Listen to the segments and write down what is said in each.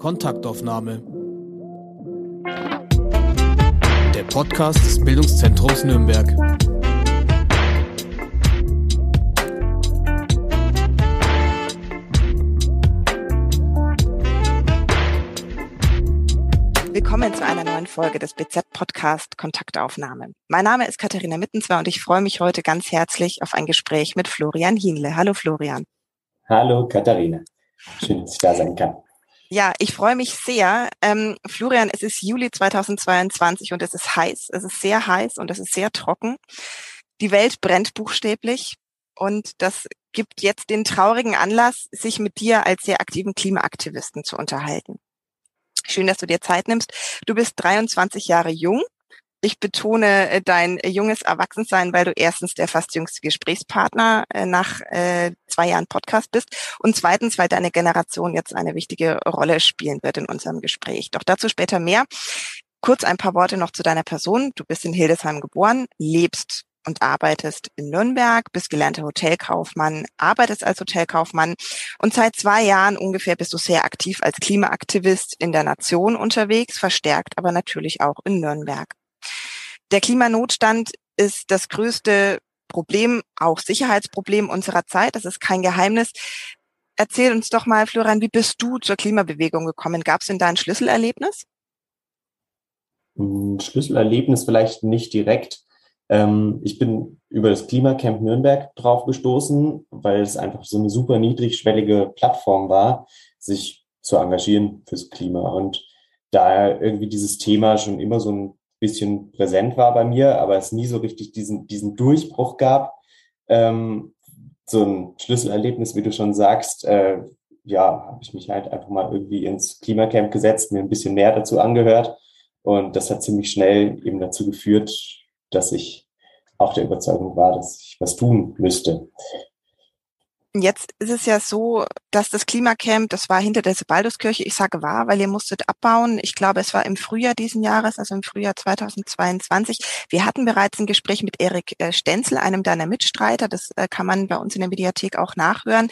Kontaktaufnahme. Der Podcast des Bildungszentrums Nürnberg. Willkommen zu einer neuen Folge des BZ-Podcast Kontaktaufnahme. Mein Name ist Katharina Mittenzwer und ich freue mich heute ganz herzlich auf ein Gespräch mit Florian Hienle. Hallo Florian. Hallo Katharina. Schön, dass ich da sein kann. Ja, ich freue mich sehr. Ähm, Florian, es ist Juli 2022 und es ist heiß. Es ist sehr heiß und es ist sehr trocken. Die Welt brennt buchstäblich und das gibt jetzt den traurigen Anlass, sich mit dir als sehr aktiven Klimaaktivisten zu unterhalten. Schön, dass du dir Zeit nimmst. Du bist 23 Jahre jung. Ich betone äh, dein junges Erwachsensein, weil du erstens der fast jüngste Gesprächspartner äh, nach äh, zwei Jahren Podcast bist und zweitens, weil deine Generation jetzt eine wichtige Rolle spielen wird in unserem Gespräch. Doch dazu später mehr. Kurz ein paar Worte noch zu deiner Person. Du bist in Hildesheim geboren, lebst und arbeitest in Nürnberg, bist gelernter Hotelkaufmann, arbeitest als Hotelkaufmann und seit zwei Jahren ungefähr bist du sehr aktiv als Klimaaktivist in der Nation unterwegs, verstärkt aber natürlich auch in Nürnberg. Der Klimanotstand ist das größte Problem, auch Sicherheitsproblem unserer Zeit. Das ist kein Geheimnis. Erzähl uns doch mal, Florian, wie bist du zur Klimabewegung gekommen? Gab es denn da ein Schlüsselerlebnis? Ein Schlüsselerlebnis vielleicht nicht direkt. Ähm, ich bin über das Klimacamp Nürnberg drauf gestoßen, weil es einfach so eine super niedrigschwellige Plattform war, sich zu engagieren fürs Klima. Und da irgendwie dieses Thema schon immer so ein bisschen präsent war bei mir, aber es nie so richtig diesen, diesen Durchbruch gab. Ähm, so ein Schlüsselerlebnis, wie du schon sagst, äh, ja, habe ich mich halt einfach mal irgendwie ins Klimacamp gesetzt, mir ein bisschen mehr dazu angehört. Und das hat ziemlich schnell eben dazu geführt, dass ich auch der Überzeugung war, dass ich was tun müsste. Jetzt ist es ja so, dass das Klimacamp, das war hinter der Sebalduskirche, ich sage war, weil ihr musstet abbauen. Ich glaube, es war im Frühjahr diesen Jahres, also im Frühjahr 2022. Wir hatten bereits ein Gespräch mit Erik äh, Stenzel, einem deiner Mitstreiter. Das äh, kann man bei uns in der Mediathek auch nachhören.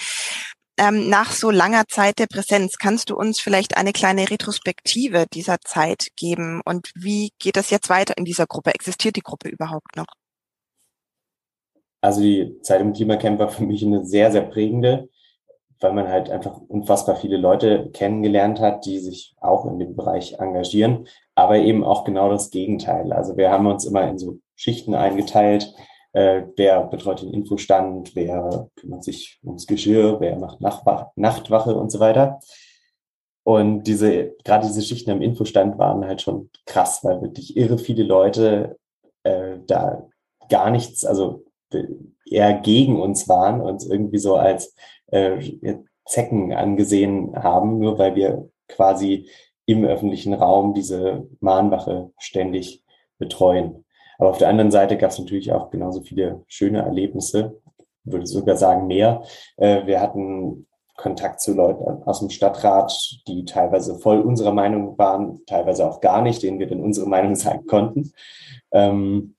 Ähm, nach so langer Zeit der Präsenz, kannst du uns vielleicht eine kleine Retrospektive dieser Zeit geben? Und wie geht das jetzt weiter in dieser Gruppe? Existiert die Gruppe überhaupt noch? Also die Zeit im Klimacamp war für mich eine sehr, sehr prägende, weil man halt einfach unfassbar viele Leute kennengelernt hat, die sich auch in dem Bereich engagieren, aber eben auch genau das Gegenteil. Also wir haben uns immer in so Schichten eingeteilt. Äh, wer betreut den Infostand, wer kümmert sich ums Geschirr, wer macht Nachtwache, Nachtwache und so weiter. Und diese, gerade diese Schichten am Infostand waren halt schon krass, weil wirklich irre viele Leute äh, da gar nichts, also eher gegen uns waren, uns irgendwie so als äh, Zecken angesehen haben, nur weil wir quasi im öffentlichen Raum diese Mahnwache ständig betreuen. Aber auf der anderen Seite gab es natürlich auch genauso viele schöne Erlebnisse, würde sogar sagen mehr. Äh, wir hatten Kontakt zu Leuten aus dem Stadtrat, die teilweise voll unserer Meinung waren, teilweise auch gar nicht, denen wir dann unsere Meinung sagen konnten. Ähm,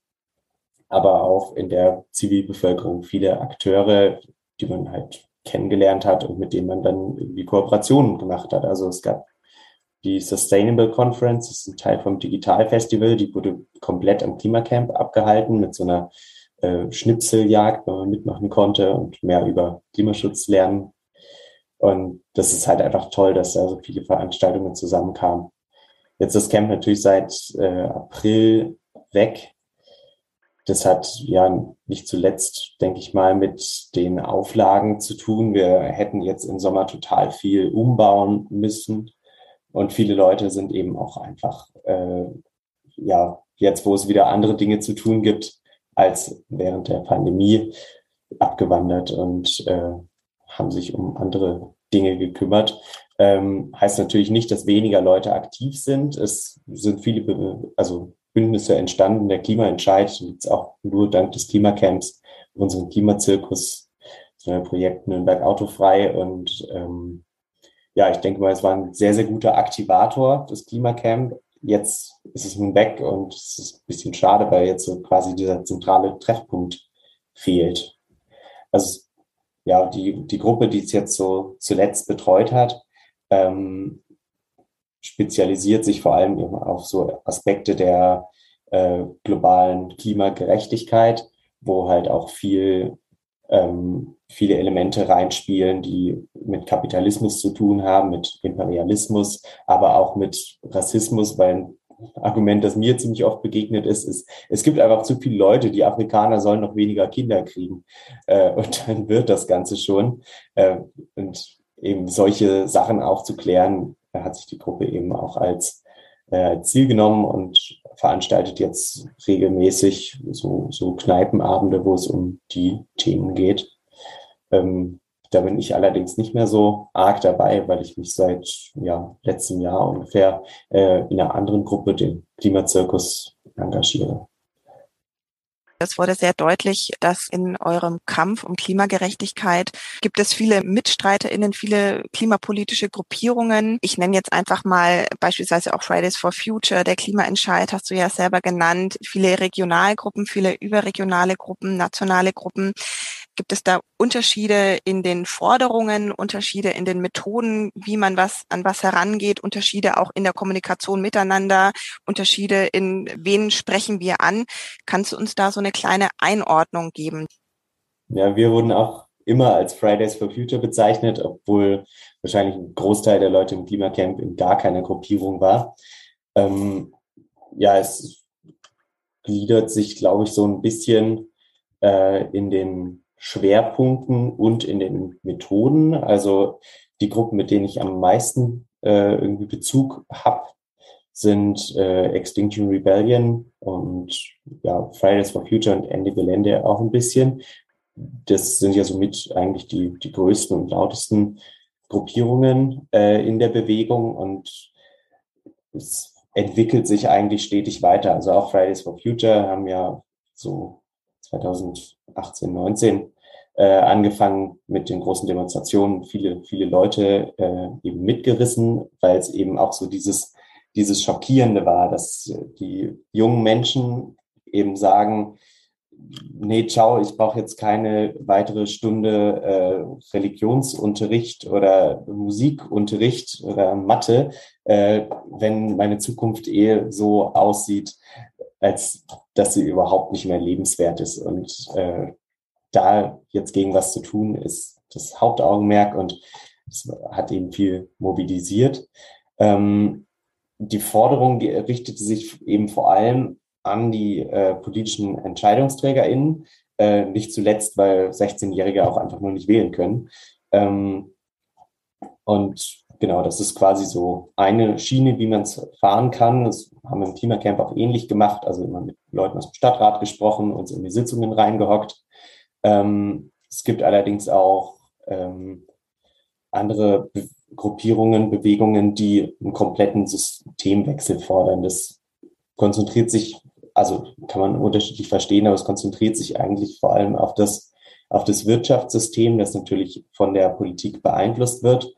aber auch in der Zivilbevölkerung viele Akteure, die man halt kennengelernt hat und mit denen man dann irgendwie Kooperationen gemacht hat. Also es gab die Sustainable Conference, das ist ein Teil vom Digital Festival, die wurde komplett am Klimacamp abgehalten mit so einer äh, Schnipseljagd, wo man mitmachen konnte und mehr über Klimaschutz lernen. Und das ist halt einfach toll, dass da so viele Veranstaltungen zusammenkamen. Jetzt ist das Camp natürlich seit äh, April weg das hat ja nicht zuletzt, denke ich mal, mit den Auflagen zu tun. Wir hätten jetzt im Sommer total viel umbauen müssen. Und viele Leute sind eben auch einfach, äh, ja, jetzt, wo es wieder andere Dinge zu tun gibt, als während der Pandemie abgewandert und äh, haben sich um andere Dinge gekümmert. Ähm, heißt natürlich nicht, dass weniger Leute aktiv sind. Es sind viele, also Bündnisse entstanden. Der Klimaentscheid gibt es auch nur dank des Klimacamps, unserem Klimazirkus, so ein Projekt Nürnberg Autofrei. Und ähm, ja, ich denke mal, es war ein sehr, sehr guter Aktivator, das Klimacamp. Jetzt ist es nun weg und es ist ein bisschen schade, weil jetzt so quasi dieser zentrale Treffpunkt fehlt. Also ja, die, die Gruppe, die es jetzt so zuletzt betreut hat, ähm, spezialisiert sich vor allem eben auf so Aspekte der äh, globalen Klimagerechtigkeit, wo halt auch viel ähm, viele Elemente reinspielen, die mit Kapitalismus zu tun haben, mit Imperialismus, aber auch mit Rassismus, weil ein Argument, das mir ziemlich oft begegnet ist, ist, es gibt einfach zu viele Leute, die Afrikaner sollen noch weniger Kinder kriegen. Äh, und dann wird das Ganze schon. Äh, und eben solche Sachen aufzuklären, hat sich die Gruppe eben auch als äh, Ziel genommen und veranstaltet jetzt regelmäßig so, so Kneipenabende, wo es um die Themen geht. Ähm, da bin ich allerdings nicht mehr so arg dabei, weil ich mich seit ja, letztem Jahr ungefähr äh, in einer anderen Gruppe, dem Klimazirkus, engagiere. Es wurde sehr deutlich, dass in eurem Kampf um Klimagerechtigkeit gibt es viele MitstreiterInnen, viele klimapolitische Gruppierungen. Ich nenne jetzt einfach mal beispielsweise auch Fridays for Future, der Klimaentscheid hast du ja selber genannt, viele Regionalgruppen, viele überregionale Gruppen, nationale Gruppen. Gibt es da Unterschiede in den Forderungen, Unterschiede in den Methoden, wie man was an was herangeht, Unterschiede auch in der Kommunikation miteinander, Unterschiede in wen sprechen wir an? Kannst du uns da so eine kleine Einordnung geben? Ja, wir wurden auch immer als Fridays for Future bezeichnet, obwohl wahrscheinlich ein Großteil der Leute im Klimacamp in gar keiner Gruppierung war. Ähm, ja, es gliedert sich, glaube ich, so ein bisschen äh, in den Schwerpunkten und in den Methoden. Also die Gruppen, mit denen ich am meisten äh, irgendwie Bezug habe, sind äh, Extinction Rebellion und ja, Fridays for Future und Ende Gelände auch ein bisschen. Das sind ja somit eigentlich die, die größten und lautesten Gruppierungen äh, in der Bewegung und es entwickelt sich eigentlich stetig weiter. Also auch Fridays for Future haben ja so 2018, 19 äh, angefangen mit den großen Demonstrationen, viele, viele Leute äh, eben mitgerissen, weil es eben auch so dieses, dieses Schockierende war, dass die jungen Menschen eben sagen, nee, ciao, ich brauche jetzt keine weitere Stunde äh, Religionsunterricht oder Musikunterricht oder Mathe, äh, wenn meine Zukunft eh so aussieht, als dass sie überhaupt nicht mehr lebenswert ist. Und äh, da jetzt gegen was zu tun, ist das Hauptaugenmerk und es hat eben viel mobilisiert. Ähm, die Forderung, die richtete sich eben vor allem an die äh, politischen EntscheidungsträgerInnen, äh, nicht zuletzt, weil 16-Jährige auch einfach nur nicht wählen können. Ähm, und genau, das ist quasi so eine Schiene, wie man es fahren kann. Das haben wir im Klimacamp auch ähnlich gemacht, also immer mit Leuten aus dem Stadtrat gesprochen, uns in die Sitzungen reingehockt. Ähm, es gibt allerdings auch ähm, andere Be Gruppierungen, Bewegungen, die einen kompletten Systemwechsel fordern. Das konzentriert sich, also kann man unterschiedlich verstehen, aber es konzentriert sich eigentlich vor allem auf das, auf das Wirtschaftssystem, das natürlich von der Politik beeinflusst wird.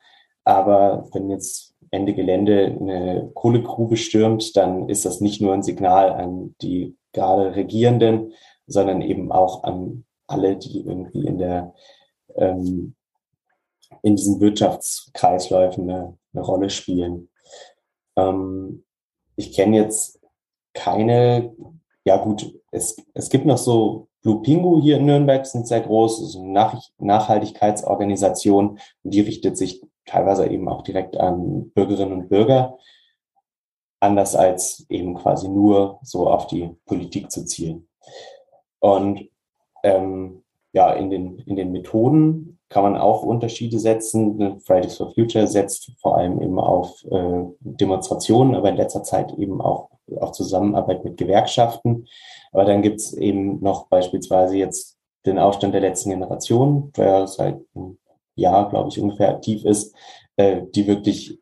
Aber wenn jetzt Ende Gelände eine Kohlegrube stürmt, dann ist das nicht nur ein Signal an die gerade Regierenden, sondern eben auch an alle, die irgendwie in der ähm, in diesen Wirtschaftskreisläufen eine, eine Rolle spielen. Ähm, ich kenne jetzt keine, ja gut, es, es gibt noch so Blue Pingu hier in Nürnberg, sind sehr groß, so eine Nach Nachhaltigkeitsorganisation und die richtet sich teilweise eben auch direkt an Bürgerinnen und Bürger, anders als eben quasi nur so auf die Politik zu zielen. Und ähm, ja, in den, in den Methoden kann man auch Unterschiede setzen. Fridays for Future setzt vor allem eben auf äh, Demonstrationen, aber in letzter Zeit eben auch auf Zusammenarbeit mit Gewerkschaften. Aber dann gibt es eben noch beispielsweise jetzt den Aufstand der letzten Generation, der seit Jahr, glaube ich, ungefähr aktiv ist, äh, die wirklich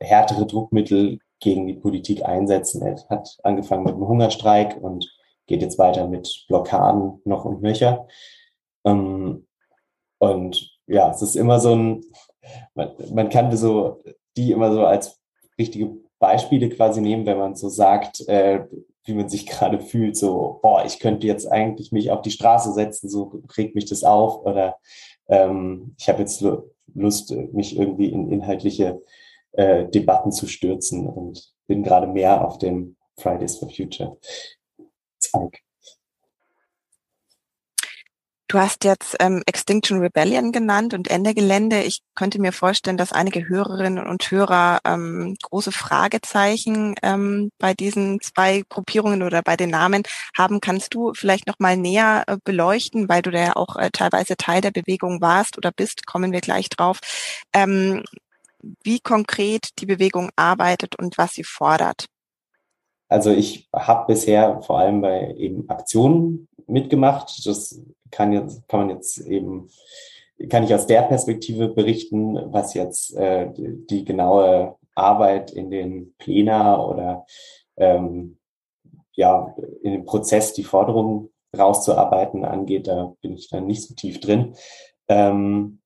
härtere Druckmittel gegen die Politik einsetzen. Er hat angefangen mit einem Hungerstreik und geht jetzt weiter mit Blockaden noch und nöcher. Ähm, und ja, es ist immer so ein, man, man kann so die immer so als richtige Beispiele quasi nehmen, wenn man so sagt, äh, wie man sich gerade fühlt, so, boah, ich könnte jetzt eigentlich mich auf die Straße setzen, so regt mich das auf oder ähm, ich habe jetzt Lust, mich irgendwie in inhaltliche äh, Debatten zu stürzen und bin gerade mehr auf dem Fridays for Future Zweig. Du hast jetzt ähm, Extinction Rebellion genannt und Ende Gelände. Ich könnte mir vorstellen, dass einige Hörerinnen und Hörer ähm, große Fragezeichen ähm, bei diesen zwei Gruppierungen oder bei den Namen haben. Kannst du vielleicht noch mal näher äh, beleuchten, weil du da ja auch äh, teilweise Teil der Bewegung warst oder bist, kommen wir gleich drauf, ähm, wie konkret die Bewegung arbeitet und was sie fordert? Also ich habe bisher vor allem bei eben Aktionen mitgemacht. Das kann jetzt, kann man jetzt eben, kann ich aus der Perspektive berichten, was jetzt äh, die, die genaue Arbeit in den Plena oder ähm, ja, in dem Prozess die Forderungen rauszuarbeiten angeht, da bin ich dann nicht so tief drin. Ähm,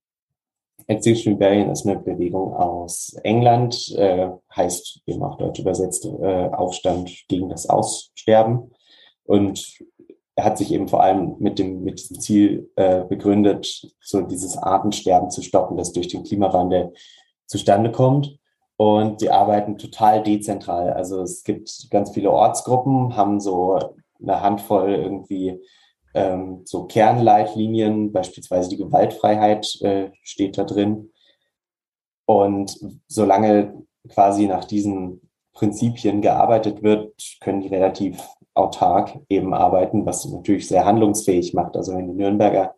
Extinction Rebellion ist eine Bewegung aus England, äh, heißt eben auch deutsch übersetzt äh, Aufstand gegen das Aussterben. Und er hat sich eben vor allem mit dem mit diesem Ziel äh, begründet, so dieses Artensterben zu stoppen, das durch den Klimawandel zustande kommt. Und die arbeiten total dezentral. Also es gibt ganz viele Ortsgruppen, haben so eine Handvoll irgendwie ähm, so Kernleitlinien, beispielsweise die Gewaltfreiheit äh, steht da drin. Und solange quasi nach diesen Prinzipien gearbeitet wird, können die relativ autark eben arbeiten, was natürlich sehr handlungsfähig macht. Also wenn die Nürnberger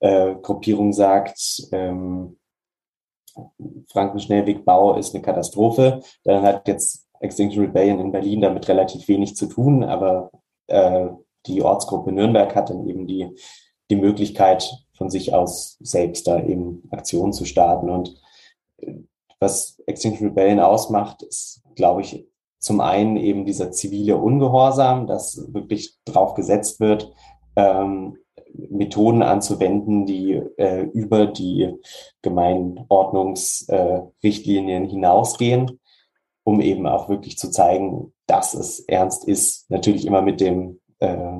äh, Gruppierung sagt, ähm, Frankenschnellwegbau ist eine Katastrophe, dann hat jetzt Extinction Rebellion in Berlin damit relativ wenig zu tun, aber äh, die Ortsgruppe Nürnberg hat dann eben die, die Möglichkeit, von sich aus selbst da eben Aktionen zu starten. Und äh, was Extinction Rebellion ausmacht, ist, glaube ich, zum einen eben dieser zivile Ungehorsam, dass wirklich drauf gesetzt wird, ähm, Methoden anzuwenden, die äh, über die Gemeinordnungsrichtlinien äh, hinausgehen, um eben auch wirklich zu zeigen, dass es ernst ist. Natürlich immer mit dem äh,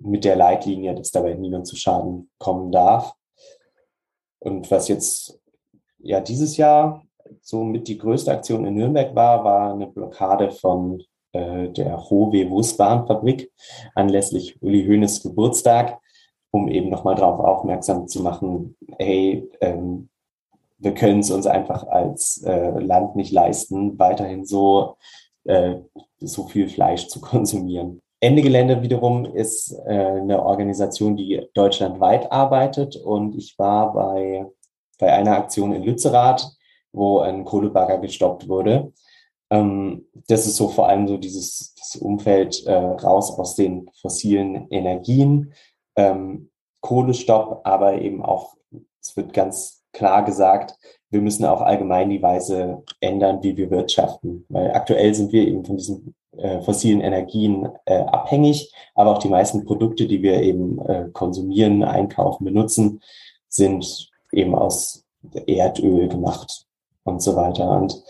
mit der Leitlinie, dass dabei niemand zu Schaden kommen darf. Und was jetzt ja dieses Jahr so mit die größte Aktion in Nürnberg war, war eine Blockade von äh, der Howe Wusbahnfabrik anlässlich Uli Hoeneß Geburtstag, um eben nochmal darauf aufmerksam zu machen, hey, ähm, wir können es uns einfach als äh, Land nicht leisten, weiterhin so, äh, so viel Fleisch zu konsumieren. Ende Gelände wiederum ist äh, eine Organisation, die deutschlandweit arbeitet und ich war bei, bei einer Aktion in Lützerath, wo ein Kohlebagger gestoppt wurde. Ähm, das ist so vor allem so dieses, dieses Umfeld äh, raus aus den fossilen Energien, ähm, Kohlestopp, aber eben auch, es wird ganz klar gesagt, wir müssen auch allgemein die Weise ändern, wie wir wirtschaften. Weil aktuell sind wir eben von diesen äh, fossilen Energien äh, abhängig, aber auch die meisten Produkte, die wir eben äh, konsumieren, einkaufen, benutzen, sind eben aus Erdöl gemacht und so weiter. Und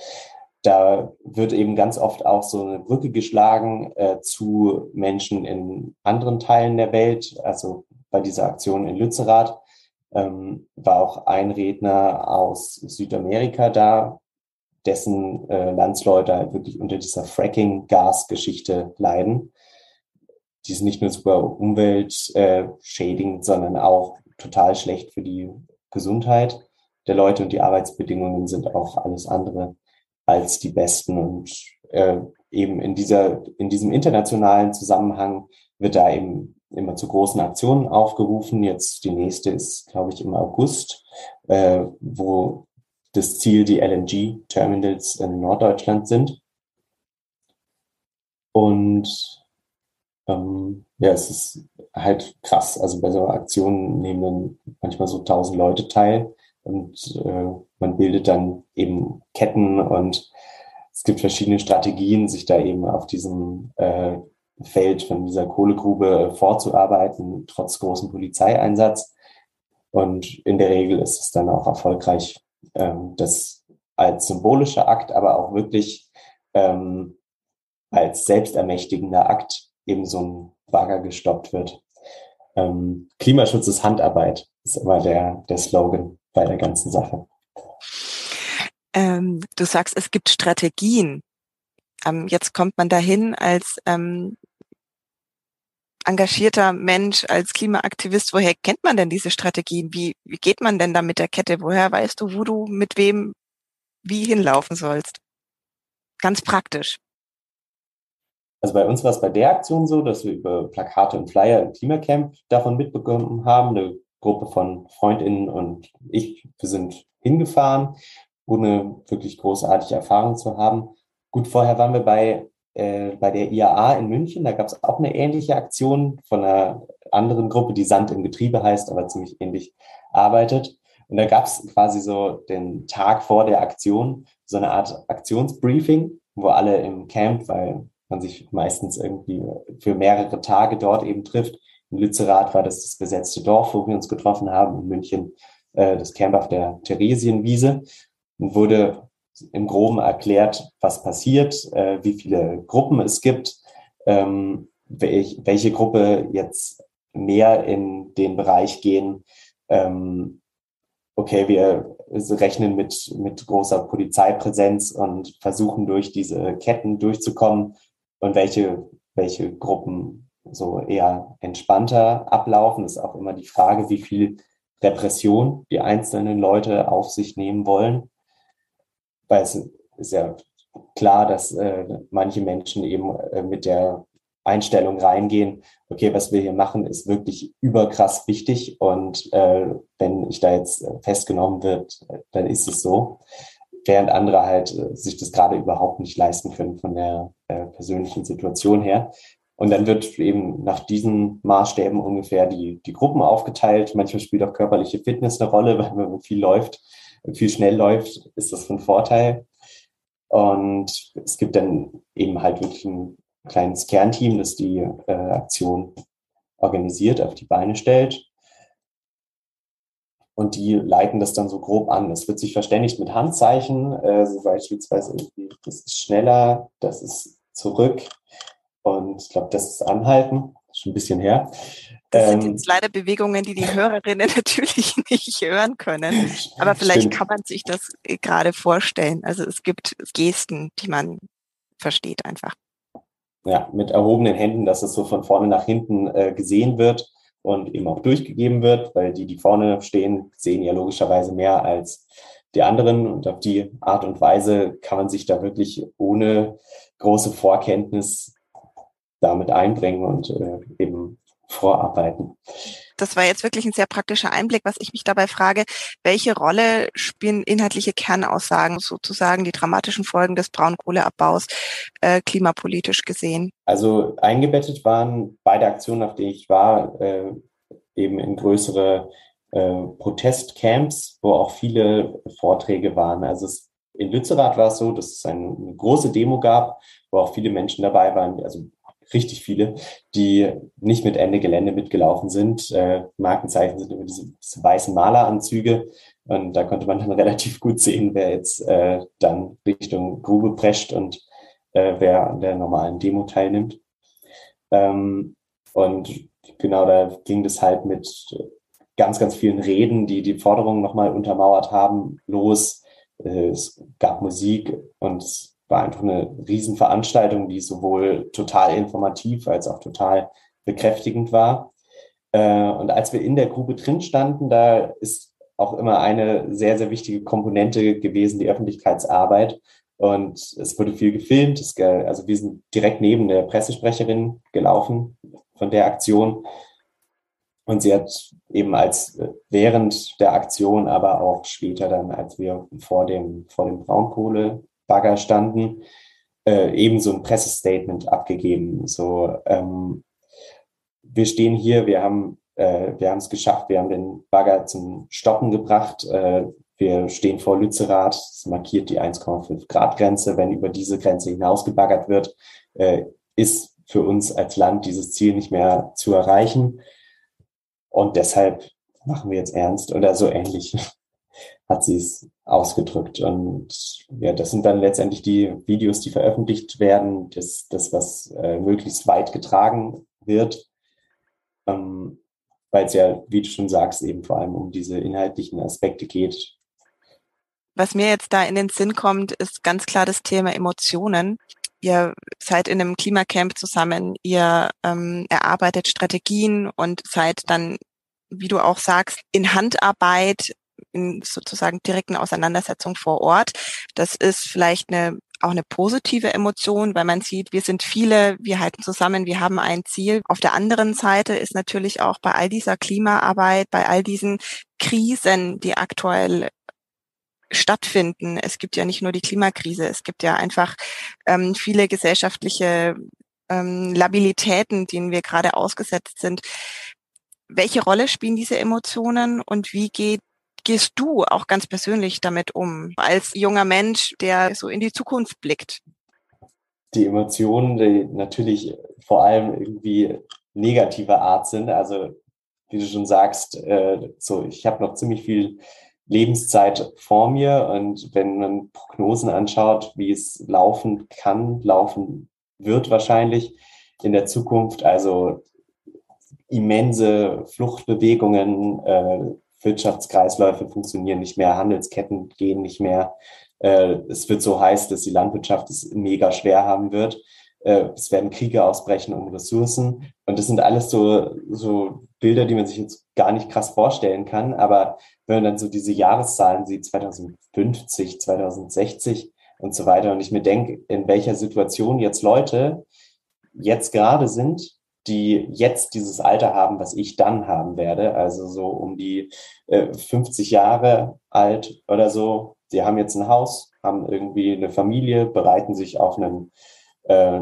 da wird eben ganz oft auch so eine Brücke geschlagen äh, zu Menschen in anderen Teilen der Welt. Also bei dieser Aktion in Lützerath ähm, war auch ein Redner aus Südamerika da, dessen äh, Landsleute halt wirklich unter dieser Fracking-Gas-Geschichte leiden. Die ist nicht nur super umweltschädigend, äh, sondern auch total schlecht für die Gesundheit der Leute und die Arbeitsbedingungen sind auch alles andere als die besten. Und äh, eben in dieser, in diesem internationalen Zusammenhang wird da eben immer zu großen Aktionen aufgerufen. Jetzt die nächste ist, glaube ich, im August, äh, wo das Ziel die LNG-Terminals in Norddeutschland sind. Und ähm, ja, es ist halt krass. Also bei so einer Aktion nehmen dann manchmal so tausend Leute teil und äh, man bildet dann eben Ketten und es gibt verschiedene Strategien, sich da eben auf diesem äh, Feld von dieser Kohlegrube vorzuarbeiten, trotz großem Polizeieinsatz. Und in der Regel ist es dann auch erfolgreich, ähm, das als symbolischer Akt, aber auch wirklich ähm, als selbstermächtigender Akt eben so ein Bagger gestoppt wird. Ähm, Klimaschutz ist Handarbeit, ist immer der, der Slogan bei der ganzen Sache. Ähm, du sagst, es gibt Strategien. Ähm, jetzt kommt man dahin als ähm, engagierter Mensch, als Klimaaktivist. Woher kennt man denn diese Strategien? Wie, wie geht man denn da mit der Kette? Woher weißt du, wo du mit wem wie hinlaufen sollst? Ganz praktisch. Also bei uns war es bei der Aktion so, dass wir über Plakate und Flyer im Klimacamp davon mitbekommen haben. Gruppe von Freundinnen und ich, wir sind hingefahren, ohne wirklich großartige Erfahrung zu haben. Gut, vorher waren wir bei, äh, bei der IAA in München. Da gab es auch eine ähnliche Aktion von einer anderen Gruppe, die Sand im Getriebe heißt, aber ziemlich ähnlich arbeitet. Und da gab es quasi so den Tag vor der Aktion so eine Art Aktionsbriefing, wo alle im Camp, weil man sich meistens irgendwie für mehrere Tage dort eben trifft. In Lützerath war das das besetzte Dorf, wo wir uns getroffen haben, in München äh, das Camp auf der Theresienwiese. Und wurde im Groben erklärt, was passiert, äh, wie viele Gruppen es gibt, ähm, welch, welche Gruppe jetzt mehr in den Bereich gehen, ähm, okay, wir rechnen mit, mit großer Polizeipräsenz und versuchen durch diese Ketten durchzukommen. Und welche, welche Gruppen so eher entspannter ablaufen. ist auch immer die Frage, wie viel Repression die einzelnen Leute auf sich nehmen wollen. Weil es ist ja klar, dass äh, manche Menschen eben äh, mit der Einstellung reingehen, okay, was wir hier machen, ist wirklich überkrass wichtig und äh, wenn ich da jetzt festgenommen wird, dann ist es so. Während andere halt äh, sich das gerade überhaupt nicht leisten können von der äh, persönlichen Situation her. Und dann wird eben nach diesen Maßstäben ungefähr die, die Gruppen aufgeteilt. Manchmal spielt auch körperliche Fitness eine Rolle, weil wenn man viel läuft, viel schnell läuft, ist das von Vorteil. Und es gibt dann eben halt wirklich ein kleines Kernteam, das die äh, Aktion organisiert, auf die Beine stellt. Und die leiten das dann so grob an. Es wird sich verständigt mit Handzeichen, äh, so beispielsweise das ist schneller, das ist zurück. Und ich glaube, das ist Anhalten, schon ein bisschen her. Das sind ähm, jetzt leider Bewegungen, die die Hörerinnen natürlich nicht hören können. Aber vielleicht Stimmt. kann man sich das äh, gerade vorstellen. Also es gibt Gesten, die man versteht einfach ja, mit erhobenen Händen, dass es so von vorne nach hinten äh, gesehen wird und eben auch durchgegeben wird, weil die, die vorne stehen, sehen ja logischerweise mehr als die anderen. Und auf die Art und Weise kann man sich da wirklich ohne große Vorkenntnis damit einbringen und äh, eben vorarbeiten. Das war jetzt wirklich ein sehr praktischer Einblick, was ich mich dabei frage, welche Rolle spielen inhaltliche Kernaussagen, sozusagen die dramatischen Folgen des Braunkohleabbaus äh, klimapolitisch gesehen? Also eingebettet waren beide Aktionen, auf die ich war, äh, eben in größere äh, Protestcamps, wo auch viele Vorträge waren. Also es, in Lützerath war es so, dass es eine große Demo gab, wo auch viele Menschen dabei waren, also richtig viele, die nicht mit Ende Gelände mitgelaufen sind. Äh, Markenzeichen sind über diese, diese, weißen Maleranzüge. Und da konnte man dann relativ gut sehen, wer jetzt äh, dann Richtung Grube prescht und äh, wer an der normalen Demo teilnimmt. Ähm, und genau da ging das halt mit ganz, ganz vielen Reden, die die Forderungen nochmal untermauert haben, los. Äh, es gab Musik und war einfach eine Riesenveranstaltung, die sowohl total informativ als auch total bekräftigend war. Äh, und als wir in der Grube drin standen, da ist auch immer eine sehr, sehr wichtige Komponente gewesen, die Öffentlichkeitsarbeit. Und es wurde viel gefilmt. Also wir sind direkt neben der Pressesprecherin gelaufen von der Aktion. Und sie hat eben als während der Aktion, aber auch später dann, als wir vor dem, vor dem Braunkohle Bagger standen, äh, eben so ein Pressestatement abgegeben. So, ähm, wir stehen hier, wir haben äh, wir haben es geschafft, wir haben den Bagger zum Stoppen gebracht. Äh, wir stehen vor Lützerath, es markiert die 1,5 Grad Grenze. Wenn über diese Grenze hinausgebaggert wird, äh, ist für uns als Land dieses Ziel nicht mehr zu erreichen. Und deshalb machen wir jetzt ernst oder so ähnlich hat sie es ausgedrückt. Und ja, das sind dann letztendlich die Videos, die veröffentlicht werden, das, das was äh, möglichst weit getragen wird. Ähm, Weil es ja, wie du schon sagst, eben vor allem um diese inhaltlichen Aspekte geht. was mir jetzt da in den Sinn kommt, ist ganz klar das Thema Emotionen. Ihr seid in einem Klimacamp zusammen, ihr ähm, erarbeitet Strategien und seid dann, wie du auch sagst, in Handarbeit, in sozusagen direkten Auseinandersetzung vor Ort. Das ist vielleicht eine auch eine positive Emotion, weil man sieht, wir sind viele, wir halten zusammen, wir haben ein Ziel. Auf der anderen Seite ist natürlich auch bei all dieser Klimaarbeit, bei all diesen Krisen, die aktuell stattfinden. Es gibt ja nicht nur die Klimakrise, es gibt ja einfach ähm, viele gesellschaftliche ähm, Labilitäten, denen wir gerade ausgesetzt sind. Welche Rolle spielen diese Emotionen und wie geht gehst du auch ganz persönlich damit um, als junger Mensch, der so in die Zukunft blickt? Die Emotionen, die natürlich vor allem irgendwie negativer Art sind. Also wie du schon sagst, äh, so ich habe noch ziemlich viel Lebenszeit vor mir und wenn man Prognosen anschaut, wie es laufen kann, laufen wird wahrscheinlich in der Zukunft, also immense Fluchtbewegungen, äh, Wirtschaftskreisläufe funktionieren nicht mehr, Handelsketten gehen nicht mehr. Äh, es wird so heiß, dass die Landwirtschaft es mega schwer haben wird. Äh, es werden Kriege ausbrechen um Ressourcen. Und das sind alles so, so Bilder, die man sich jetzt gar nicht krass vorstellen kann. Aber wenn man dann so diese Jahreszahlen sieht, 2050, 2060 und so weiter, und ich mir denke, in welcher Situation jetzt Leute jetzt gerade sind, die jetzt dieses Alter haben, was ich dann haben werde, also so um die äh, 50 Jahre alt oder so. Die haben jetzt ein Haus, haben irgendwie eine Familie, bereiten sich auf einen äh,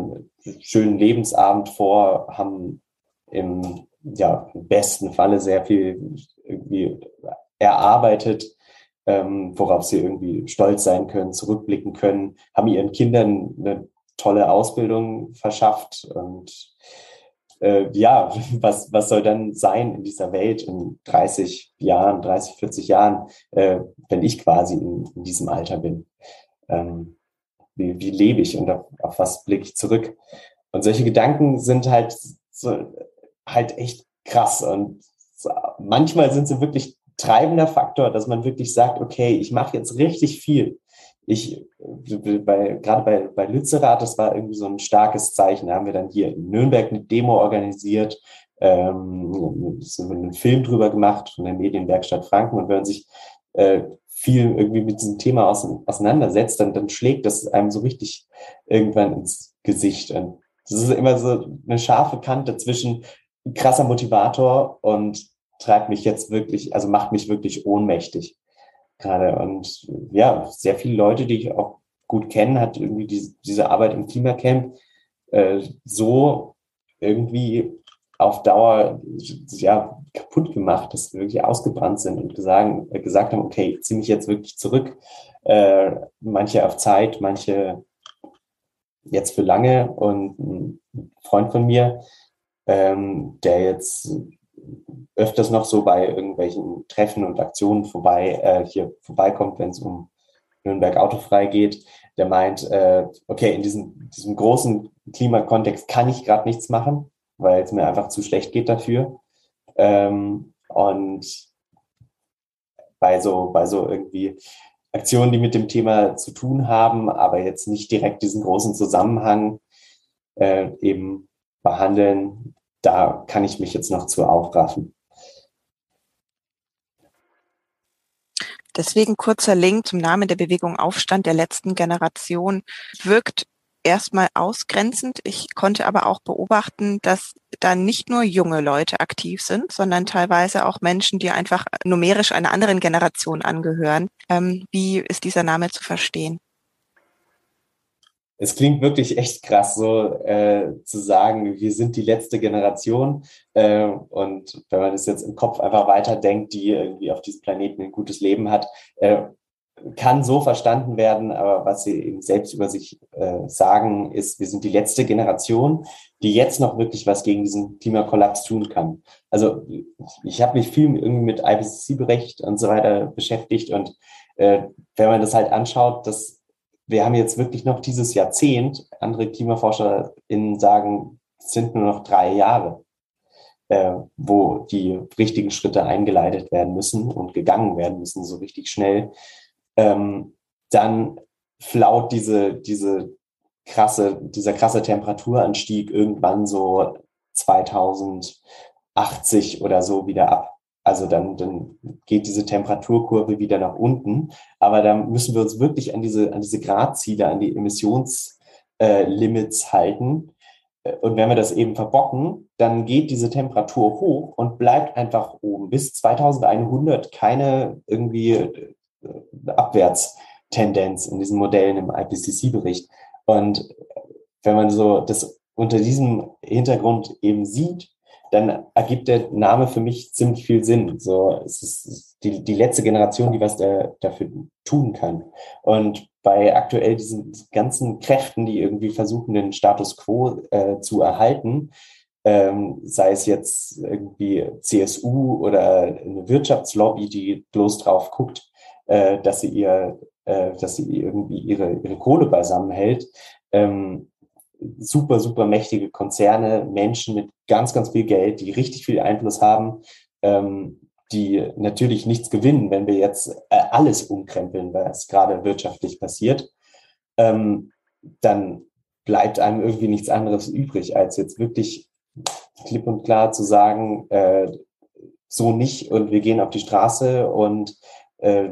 schönen Lebensabend vor, haben im ja, besten Falle sehr viel irgendwie erarbeitet, ähm, worauf sie irgendwie stolz sein können, zurückblicken können, haben ihren Kindern eine tolle Ausbildung verschafft und äh, ja, was, was soll dann sein in dieser Welt in 30 Jahren, 30, 40 Jahren, äh, wenn ich quasi in, in diesem Alter bin? Ähm, wie, wie lebe ich und auf, auf was blicke ich zurück? Und solche Gedanken sind halt so, halt echt krass und so, manchmal sind sie wirklich treibender Faktor, dass man wirklich sagt, okay, ich mache jetzt richtig viel ich, bei, gerade bei, bei Lützerath, das war irgendwie so ein starkes Zeichen. Da haben wir dann hier in Nürnberg eine Demo organisiert, ähm, einen Film drüber gemacht von der Medienwerkstatt Franken. Und wenn man sich äh, viel irgendwie mit diesem Thema auseinandersetzt, dann, dann schlägt das einem so richtig irgendwann ins Gesicht. Und das ist immer so eine scharfe Kante zwischen krasser Motivator und treibt mich jetzt wirklich, also macht mich wirklich ohnmächtig gerade. Und ja, sehr viele Leute, die ich auch gut kenne, hat irgendwie diese, diese Arbeit im Klimacamp äh, so irgendwie auf Dauer ja, kaputt gemacht, dass sie wirklich ausgebrannt sind und gesagt, äh, gesagt haben, okay, zieh mich jetzt wirklich zurück. Äh, manche auf Zeit, manche jetzt für lange. Und ein Freund von mir, ähm, der jetzt öfters noch so bei irgendwelchen Treffen und Aktionen vorbei, äh, hier vorbeikommt, wenn es um Nürnberg autofrei geht, der meint, äh, okay, in diesem, diesem großen Klimakontext kann ich gerade nichts machen, weil es mir einfach zu schlecht geht dafür. Ähm, und bei so, bei so irgendwie Aktionen, die mit dem Thema zu tun haben, aber jetzt nicht direkt diesen großen Zusammenhang äh, eben behandeln, da kann ich mich jetzt noch zu aufraffen. Deswegen kurzer Link zum Namen der Bewegung Aufstand der letzten Generation wirkt erstmal ausgrenzend. Ich konnte aber auch beobachten, dass da nicht nur junge Leute aktiv sind, sondern teilweise auch Menschen, die einfach numerisch einer anderen Generation angehören. Ähm, wie ist dieser Name zu verstehen? Es klingt wirklich echt krass, so äh, zu sagen, wir sind die letzte Generation. Äh, und wenn man das jetzt im Kopf einfach weiterdenkt, die irgendwie auf diesem Planeten ein gutes Leben hat, äh, kann so verstanden werden, aber was sie eben selbst über sich äh, sagen, ist, wir sind die letzte Generation, die jetzt noch wirklich was gegen diesen Klimakollaps tun kann. Also ich habe mich viel irgendwie mit IPCC-Bericht und so weiter beschäftigt und äh, wenn man das halt anschaut, dass wir haben jetzt wirklich noch dieses Jahrzehnt, andere KlimaforscherInnen sagen, es sind nur noch drei Jahre, äh, wo die richtigen Schritte eingeleitet werden müssen und gegangen werden müssen, so richtig schnell. ähm, dann flaut diese, diese krasse, dieser krasse Temperaturanstieg irgendwann so 2080 oder so wieder ab. Also dann, dann geht diese Temperaturkurve wieder nach unten. Aber da müssen wir uns wirklich an diese, an diese Gradziele, an die Emissionslimits äh, halten. Und wenn wir das eben verbocken, dann geht diese Temperatur hoch und bleibt einfach oben. Bis 2100 keine irgendwie äh, Abwärtstendenz in diesen Modellen im IPCC-Bericht. Und wenn man so das unter diesem Hintergrund eben sieht, dann ergibt der Name für mich ziemlich viel Sinn. So, es ist die, die letzte Generation, die was da, dafür tun kann. Und bei aktuell diesen ganzen Kräften, die irgendwie versuchen, den Status quo äh, zu erhalten, ähm, sei es jetzt irgendwie CSU oder eine Wirtschaftslobby, die bloß drauf guckt, äh, dass sie ihr, äh, dass sie irgendwie ihre, ihre Kohle beisammen hält, ähm, super, super mächtige Konzerne, Menschen mit ganz, ganz viel Geld, die richtig viel Einfluss haben, ähm, die natürlich nichts gewinnen, wenn wir jetzt äh, alles umkrempeln, was gerade wirtschaftlich passiert, ähm, dann bleibt einem irgendwie nichts anderes übrig, als jetzt wirklich klipp und klar zu sagen, äh, so nicht und wir gehen auf die Straße und äh,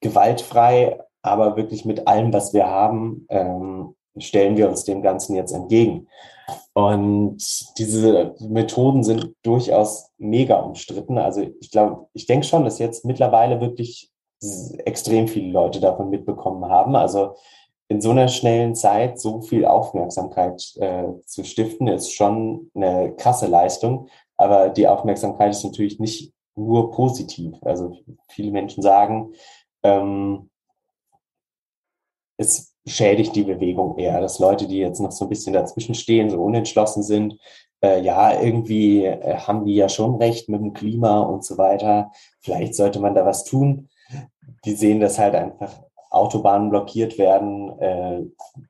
gewaltfrei, aber wirklich mit allem, was wir haben, ähm, stellen wir uns dem Ganzen jetzt entgegen. Und diese Methoden sind durchaus mega umstritten. Also ich glaube, ich denke schon, dass jetzt mittlerweile wirklich extrem viele Leute davon mitbekommen haben. Also in so einer schnellen Zeit so viel Aufmerksamkeit äh, zu stiften, ist schon eine krasse Leistung. Aber die Aufmerksamkeit ist natürlich nicht nur positiv. Also viele Menschen sagen, ähm, es schädigt die Bewegung eher, dass Leute, die jetzt noch so ein bisschen dazwischen stehen, so unentschlossen sind, äh, ja, irgendwie äh, haben die ja schon recht mit dem Klima und so weiter. Vielleicht sollte man da was tun. Die sehen, dass halt einfach Autobahnen blockiert werden, äh,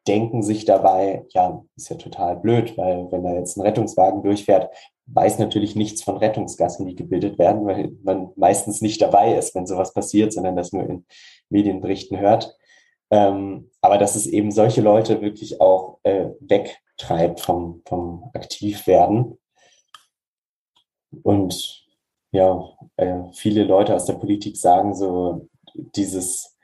denken sich dabei, ja, ist ja total blöd, weil wenn da jetzt ein Rettungswagen durchfährt, weiß natürlich nichts von Rettungsgassen, die gebildet werden, weil man meistens nicht dabei ist, wenn sowas passiert, sondern das nur in Medienberichten hört. Ähm, aber dass es eben solche Leute wirklich auch äh, wegtreibt vom, vom Aktivwerden. Und ja, äh, viele Leute aus der Politik sagen so, dieses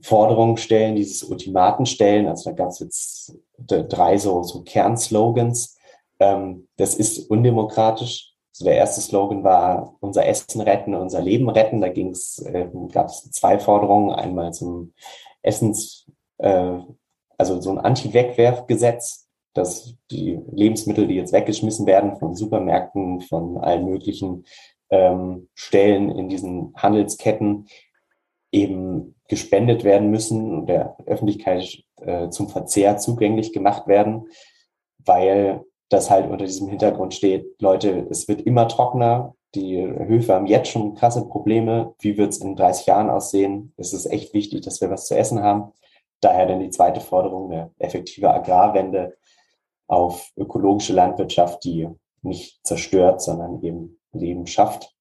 Forderungen stellen, dieses Ultimaten stellen, also da gab es jetzt drei so, so Kernslogans. Ähm, das ist undemokratisch. Also der erste Slogan war unser Essen retten, unser Leben retten. Da äh, gab es zwei Forderungen, einmal zum Essens, äh, also so ein Anti-Wegwerfgesetz, dass die Lebensmittel, die jetzt weggeschmissen werden von Supermärkten, von allen möglichen ähm, Stellen in diesen Handelsketten, eben gespendet werden müssen und der Öffentlichkeit äh, zum Verzehr zugänglich gemacht werden, weil das halt unter diesem Hintergrund steht, Leute, es wird immer trockener, die Höfe haben jetzt schon krasse Probleme. Wie wird es in 30 Jahren aussehen? Es ist echt wichtig, dass wir was zu essen haben. Daher dann die zweite Forderung, eine effektive Agrarwende auf ökologische Landwirtschaft, die nicht zerstört, sondern eben Leben schafft.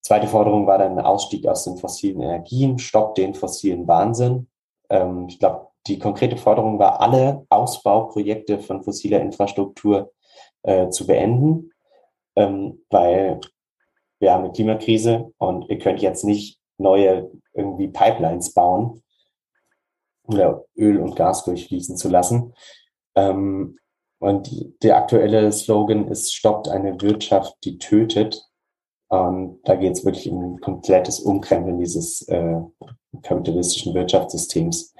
Zweite Forderung war dann ein Ausstieg aus den fossilen Energien, stoppt den fossilen Wahnsinn. Ähm, ich glaube, die konkrete Forderung war, alle Ausbauprojekte von fossiler Infrastruktur äh, zu beenden, ähm, weil wir haben eine Klimakrise und ihr könnt jetzt nicht neue irgendwie Pipelines bauen oder Öl und Gas durchfließen zu lassen. Ähm, und der aktuelle Slogan ist, stoppt eine Wirtschaft, die tötet. Und da geht es wirklich um ein komplettes Umkrempeln dieses äh, kapitalistischen Wirtschaftssystems.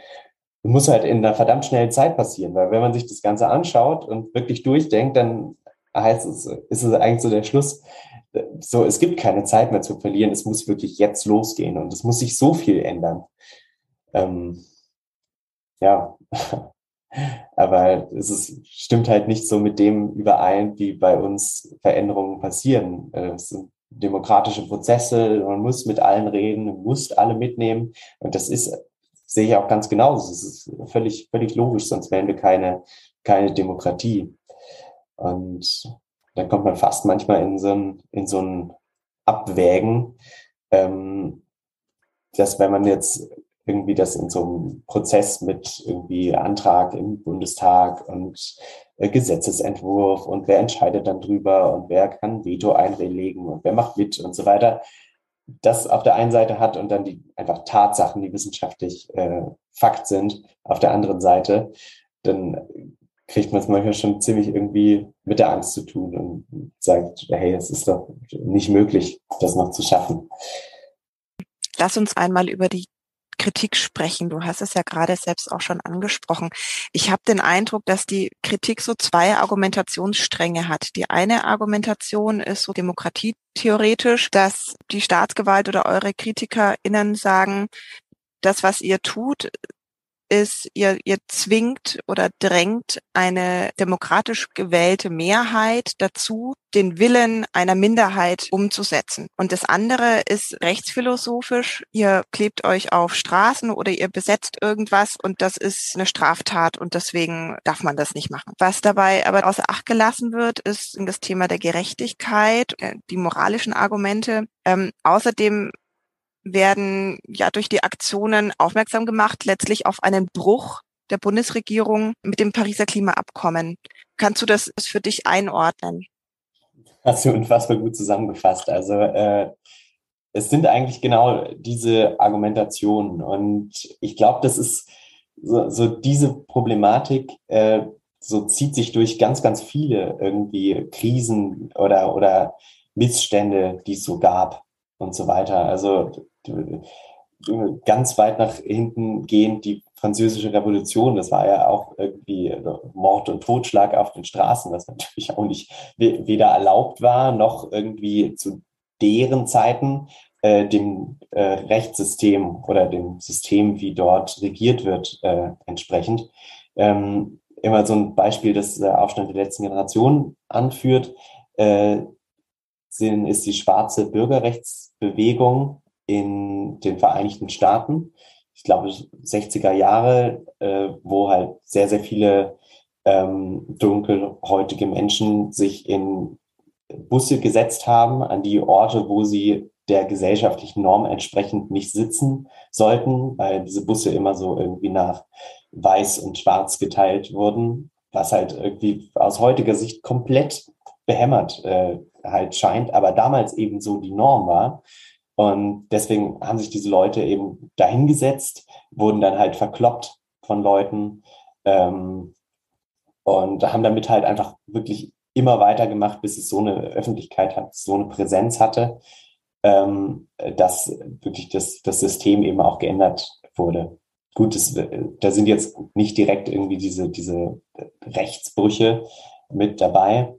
Das muss halt in einer verdammt schnellen Zeit passieren, weil wenn man sich das Ganze anschaut und wirklich durchdenkt, dann heißt es, ist es eigentlich so der Schluss, so, es gibt keine Zeit mehr zu verlieren. Es muss wirklich jetzt losgehen und es muss sich so viel ändern. Ähm, ja, aber es ist, stimmt halt nicht so mit dem überein, wie bei uns Veränderungen passieren. Äh, es sind demokratische Prozesse, man muss mit allen reden, muss alle mitnehmen. Und das ist, sehe ich auch ganz genauso. Es ist völlig, völlig logisch, sonst wären wir keine, keine Demokratie. Und dann kommt man fast manchmal in so ein, in so ein Abwägen, ähm, dass wenn man jetzt irgendwie das in so einem Prozess mit irgendwie Antrag im Bundestag und äh, Gesetzesentwurf und wer entscheidet dann drüber und wer kann Veto einlegen und wer macht mit und so weiter, das auf der einen Seite hat und dann die einfach Tatsachen, die wissenschaftlich äh, Fakt sind, auf der anderen Seite, dann kriegt man es manchmal schon ziemlich irgendwie mit der Angst zu tun und sagt, hey, es ist doch nicht möglich, das noch zu schaffen. Lass uns einmal über die Kritik sprechen. Du hast es ja gerade selbst auch schon angesprochen. Ich habe den Eindruck, dass die Kritik so zwei Argumentationsstränge hat. Die eine Argumentation ist so demokratietheoretisch, dass die Staatsgewalt oder eure KritikerInnen sagen, das, was ihr tut, ist, ihr, ihr zwingt oder drängt eine demokratisch gewählte Mehrheit dazu, den Willen einer Minderheit umzusetzen. Und das andere ist rechtsphilosophisch. Ihr klebt euch auf Straßen oder ihr besetzt irgendwas und das ist eine Straftat und deswegen darf man das nicht machen. Was dabei aber außer Acht gelassen wird, ist das Thema der Gerechtigkeit, äh, die moralischen Argumente. Ähm, außerdem werden ja durch die Aktionen aufmerksam gemacht, letztlich auf einen Bruch der Bundesregierung mit dem Pariser Klimaabkommen. Kannst du das für dich einordnen? Hast du unfassbar gut zusammengefasst. Also äh, es sind eigentlich genau diese Argumentationen. Und ich glaube, das ist so, so diese Problematik, äh, so zieht sich durch ganz, ganz viele irgendwie Krisen oder, oder Missstände, die es so gab und so weiter. Also ganz weit nach hinten gehend die französische Revolution, das war ja auch irgendwie Mord und Totschlag auf den Straßen, was natürlich auch nicht weder erlaubt war, noch irgendwie zu deren Zeiten äh, dem äh, Rechtssystem oder dem System, wie dort regiert wird, äh, entsprechend. Ähm, immer so ein Beispiel, das der Aufstand der letzten Generation anführt, äh, sind, ist die schwarze Bürgerrechtsbewegung, in den Vereinigten Staaten. Ich glaube, 60er Jahre, äh, wo halt sehr, sehr viele ähm, dunkelhäutige Menschen sich in Busse gesetzt haben, an die Orte, wo sie der gesellschaftlichen Norm entsprechend nicht sitzen sollten, weil diese Busse immer so irgendwie nach weiß und schwarz geteilt wurden, was halt irgendwie aus heutiger Sicht komplett behämmert äh, halt scheint, aber damals eben so die Norm war. Und deswegen haben sich diese Leute eben dahingesetzt, wurden dann halt verkloppt von Leuten ähm, und haben damit halt einfach wirklich immer weitergemacht, bis es so eine Öffentlichkeit hat, so eine Präsenz hatte, ähm, dass wirklich das, das System eben auch geändert wurde. Gut, das, da sind jetzt nicht direkt irgendwie diese, diese Rechtsbrüche mit dabei.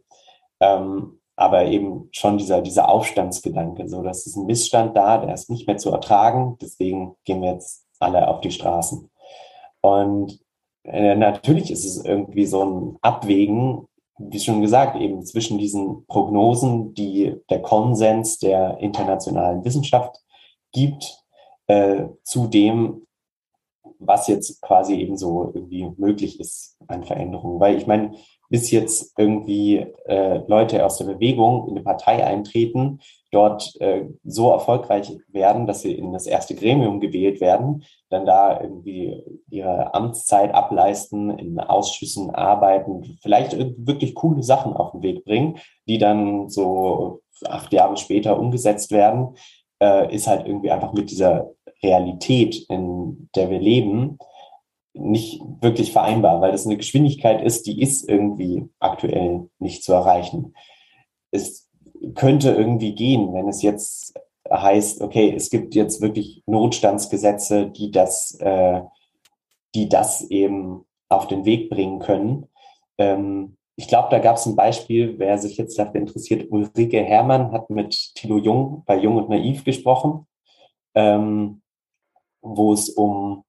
Ähm, aber eben schon dieser, dieser Aufstandsgedanke, so dass es ein Missstand da, der ist nicht mehr zu ertragen, deswegen gehen wir jetzt alle auf die Straßen. Und äh, natürlich ist es irgendwie so ein Abwägen, wie schon gesagt, eben zwischen diesen Prognosen, die der Konsens der internationalen Wissenschaft gibt, äh, zu dem, was jetzt quasi eben so irgendwie möglich ist an Veränderungen. Weil ich meine, bis jetzt irgendwie äh, Leute aus der Bewegung in eine Partei eintreten, dort äh, so erfolgreich werden, dass sie in das erste Gremium gewählt werden, dann da irgendwie ihre Amtszeit ableisten, in Ausschüssen arbeiten, vielleicht wirklich coole Sachen auf den Weg bringen, die dann so acht Jahre später umgesetzt werden, äh, ist halt irgendwie einfach mit dieser Realität, in der wir leben, nicht wirklich vereinbar, weil das eine Geschwindigkeit ist, die ist irgendwie aktuell nicht zu erreichen. Es könnte irgendwie gehen, wenn es jetzt heißt, okay, es gibt jetzt wirklich Notstandsgesetze, die das, äh, die das eben auf den Weg bringen können. Ähm, ich glaube, da gab es ein Beispiel, wer sich jetzt dafür interessiert, Ulrike Herrmann hat mit Thilo Jung bei Jung und Naiv gesprochen, ähm, wo es um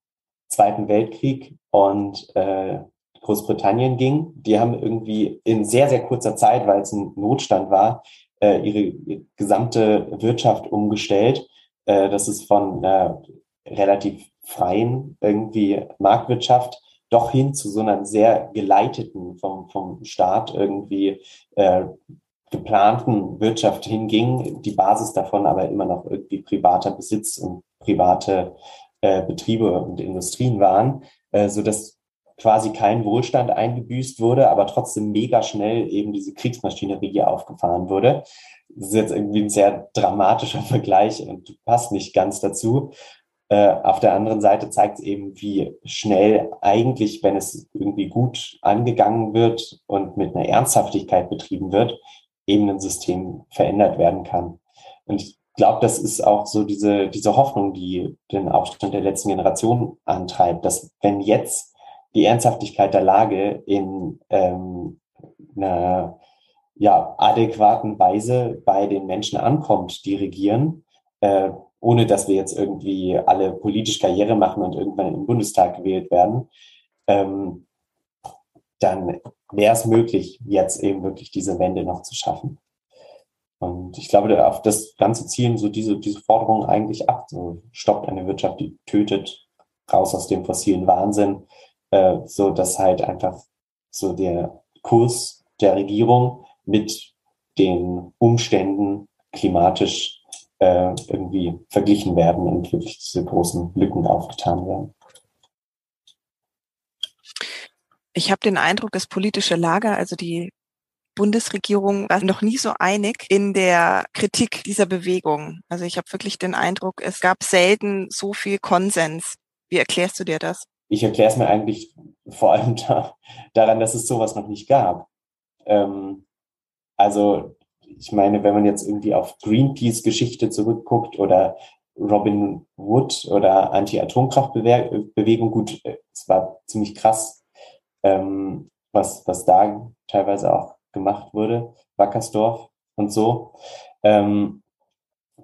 Zweiten Weltkrieg und äh, Großbritannien ging. Die haben irgendwie in sehr, sehr kurzer Zeit, weil es ein Notstand war, äh, ihre, gesamte Wirtschaft umgestellt. Äh, das ist von einer relativ freien irgendwie Marktwirtschaft doch hin zu so einer sehr geleiteten vom, vom Staat irgendwie äh, geplanten Wirtschaft hinging, die Basis davon aber immer noch irgendwie privater Besitz und private äh, Betriebe und Industrien waren, äh, so dass quasi kein Wohlstand eingebüßt wurde, aber trotzdem mega schnell eben diese Kriegsmaschinerie aufgefahren wurde. Das ist jetzt irgendwie ein sehr dramatischer Vergleich und passt nicht ganz dazu. Äh, auf der anderen Seite zeigt es eben, wie schnell eigentlich, wenn es irgendwie gut angegangen wird und mit einer Ernsthaftigkeit betrieben wird, eben ein System verändert werden kann. Und ich glaube, das ist auch so diese, diese Hoffnung, die den Aufstand der letzten Generation antreibt, dass wenn jetzt die Ernsthaftigkeit der Lage in ähm, einer ja, adäquaten Weise bei den Menschen ankommt, die regieren, äh, ohne dass wir jetzt irgendwie alle politisch Karriere machen und irgendwann im Bundestag gewählt werden, ähm, dann wäre es möglich, jetzt eben wirklich diese Wende noch zu schaffen. Und ich glaube, auf das Ganze zielen so diese, diese Forderungen eigentlich ab. So stoppt eine Wirtschaft, die tötet, raus aus dem fossilen Wahnsinn, äh, so dass halt einfach so der Kurs der Regierung mit den Umständen klimatisch äh, irgendwie verglichen werden und wirklich diese großen Lücken aufgetan werden. Ich habe den Eindruck, das politische Lager, also die Bundesregierung war noch nie so einig in der Kritik dieser Bewegung. Also ich habe wirklich den Eindruck, es gab selten so viel Konsens. Wie erklärst du dir das? Ich erkläre es mir eigentlich vor allem da, daran, dass es sowas noch nicht gab. Ähm, also ich meine, wenn man jetzt irgendwie auf Greenpeace-Geschichte zurückguckt oder Robin Wood oder Anti-Atomkraftbewegung, gut, es war ziemlich krass, ähm, was, was da teilweise auch gemacht wurde, Wackersdorf und so. Ähm,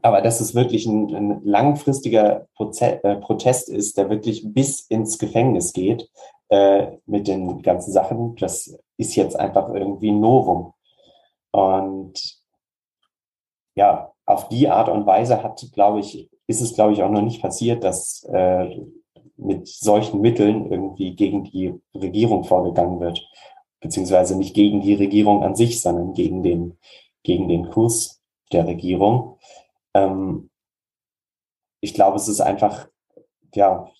aber dass es wirklich ein, ein langfristiger Proze äh, Protest ist, der wirklich bis ins Gefängnis geht äh, mit den ganzen Sachen, das ist jetzt einfach irgendwie ein Novum. Und ja, auf die Art und Weise hat, glaube ich, ist es, glaube ich, auch noch nicht passiert, dass äh, mit solchen Mitteln irgendwie gegen die Regierung vorgegangen wird beziehungsweise nicht gegen die Regierung an sich, sondern gegen den, gegen den Kurs der Regierung. Ähm, ich glaube, es ist einfach ja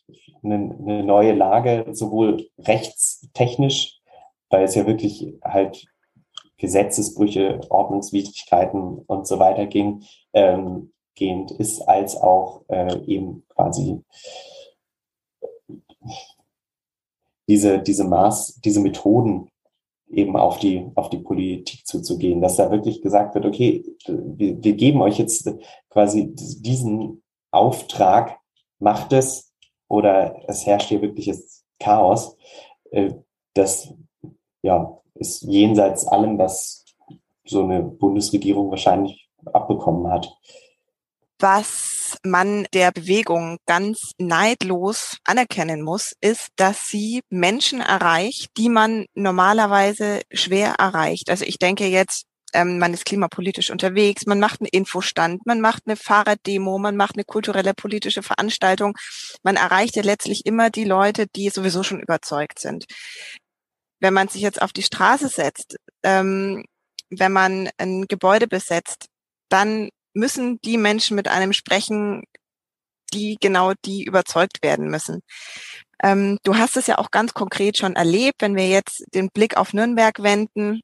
eine, eine neue Lage, sowohl rechtstechnisch, weil es ja wirklich halt Gesetzesbrüche, Ordnungswidrigkeiten und so weiter ging, ähm, gehend ist, als auch äh, eben quasi diese, diese Maß, diese Methoden, eben auf die, auf die Politik zuzugehen, dass da wirklich gesagt wird, okay, wir, wir geben euch jetzt quasi diesen Auftrag, macht es oder es herrscht hier wirkliches Chaos. Äh, das ja, ist jenseits allem, was so eine Bundesregierung wahrscheinlich abbekommen hat was man der Bewegung ganz neidlos anerkennen muss, ist, dass sie Menschen erreicht, die man normalerweise schwer erreicht. Also ich denke jetzt, ähm, man ist klimapolitisch unterwegs, man macht einen Infostand, man macht eine Fahrraddemo, man macht eine kulturelle politische Veranstaltung. Man erreicht ja letztlich immer die Leute, die sowieso schon überzeugt sind. Wenn man sich jetzt auf die Straße setzt, ähm, wenn man ein Gebäude besetzt, dann müssen die Menschen mit einem sprechen, die genau die überzeugt werden müssen. Ähm, du hast es ja auch ganz konkret schon erlebt, wenn wir jetzt den Blick auf Nürnberg wenden.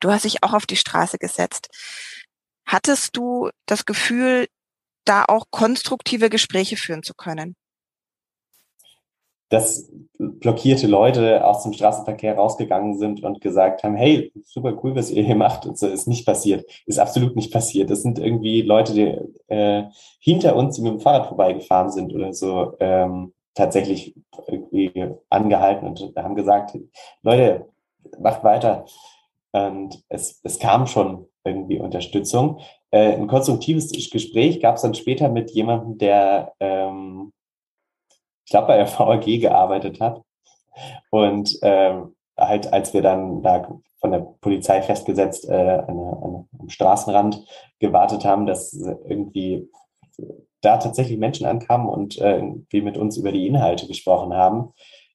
Du hast dich auch auf die Straße gesetzt. Hattest du das Gefühl, da auch konstruktive Gespräche führen zu können? Dass blockierte Leute aus dem Straßenverkehr rausgegangen sind und gesagt haben, hey, super cool, was ihr hier macht. Und so ist nicht passiert. Ist absolut nicht passiert. Das sind irgendwie Leute, die äh, hinter uns, die mit dem Fahrrad vorbeigefahren sind oder so, ähm, tatsächlich irgendwie angehalten und haben gesagt, Leute, macht weiter. Und es, es kam schon irgendwie Unterstützung. Äh, ein konstruktives Gespräch gab es dann später mit jemandem, der ähm, ich glaube, bei der VAG gearbeitet hat. Und ähm, halt, als wir dann da von der Polizei festgesetzt äh, eine, eine, am Straßenrand gewartet haben, dass irgendwie da tatsächlich Menschen ankamen und äh, wir mit uns über die Inhalte gesprochen haben.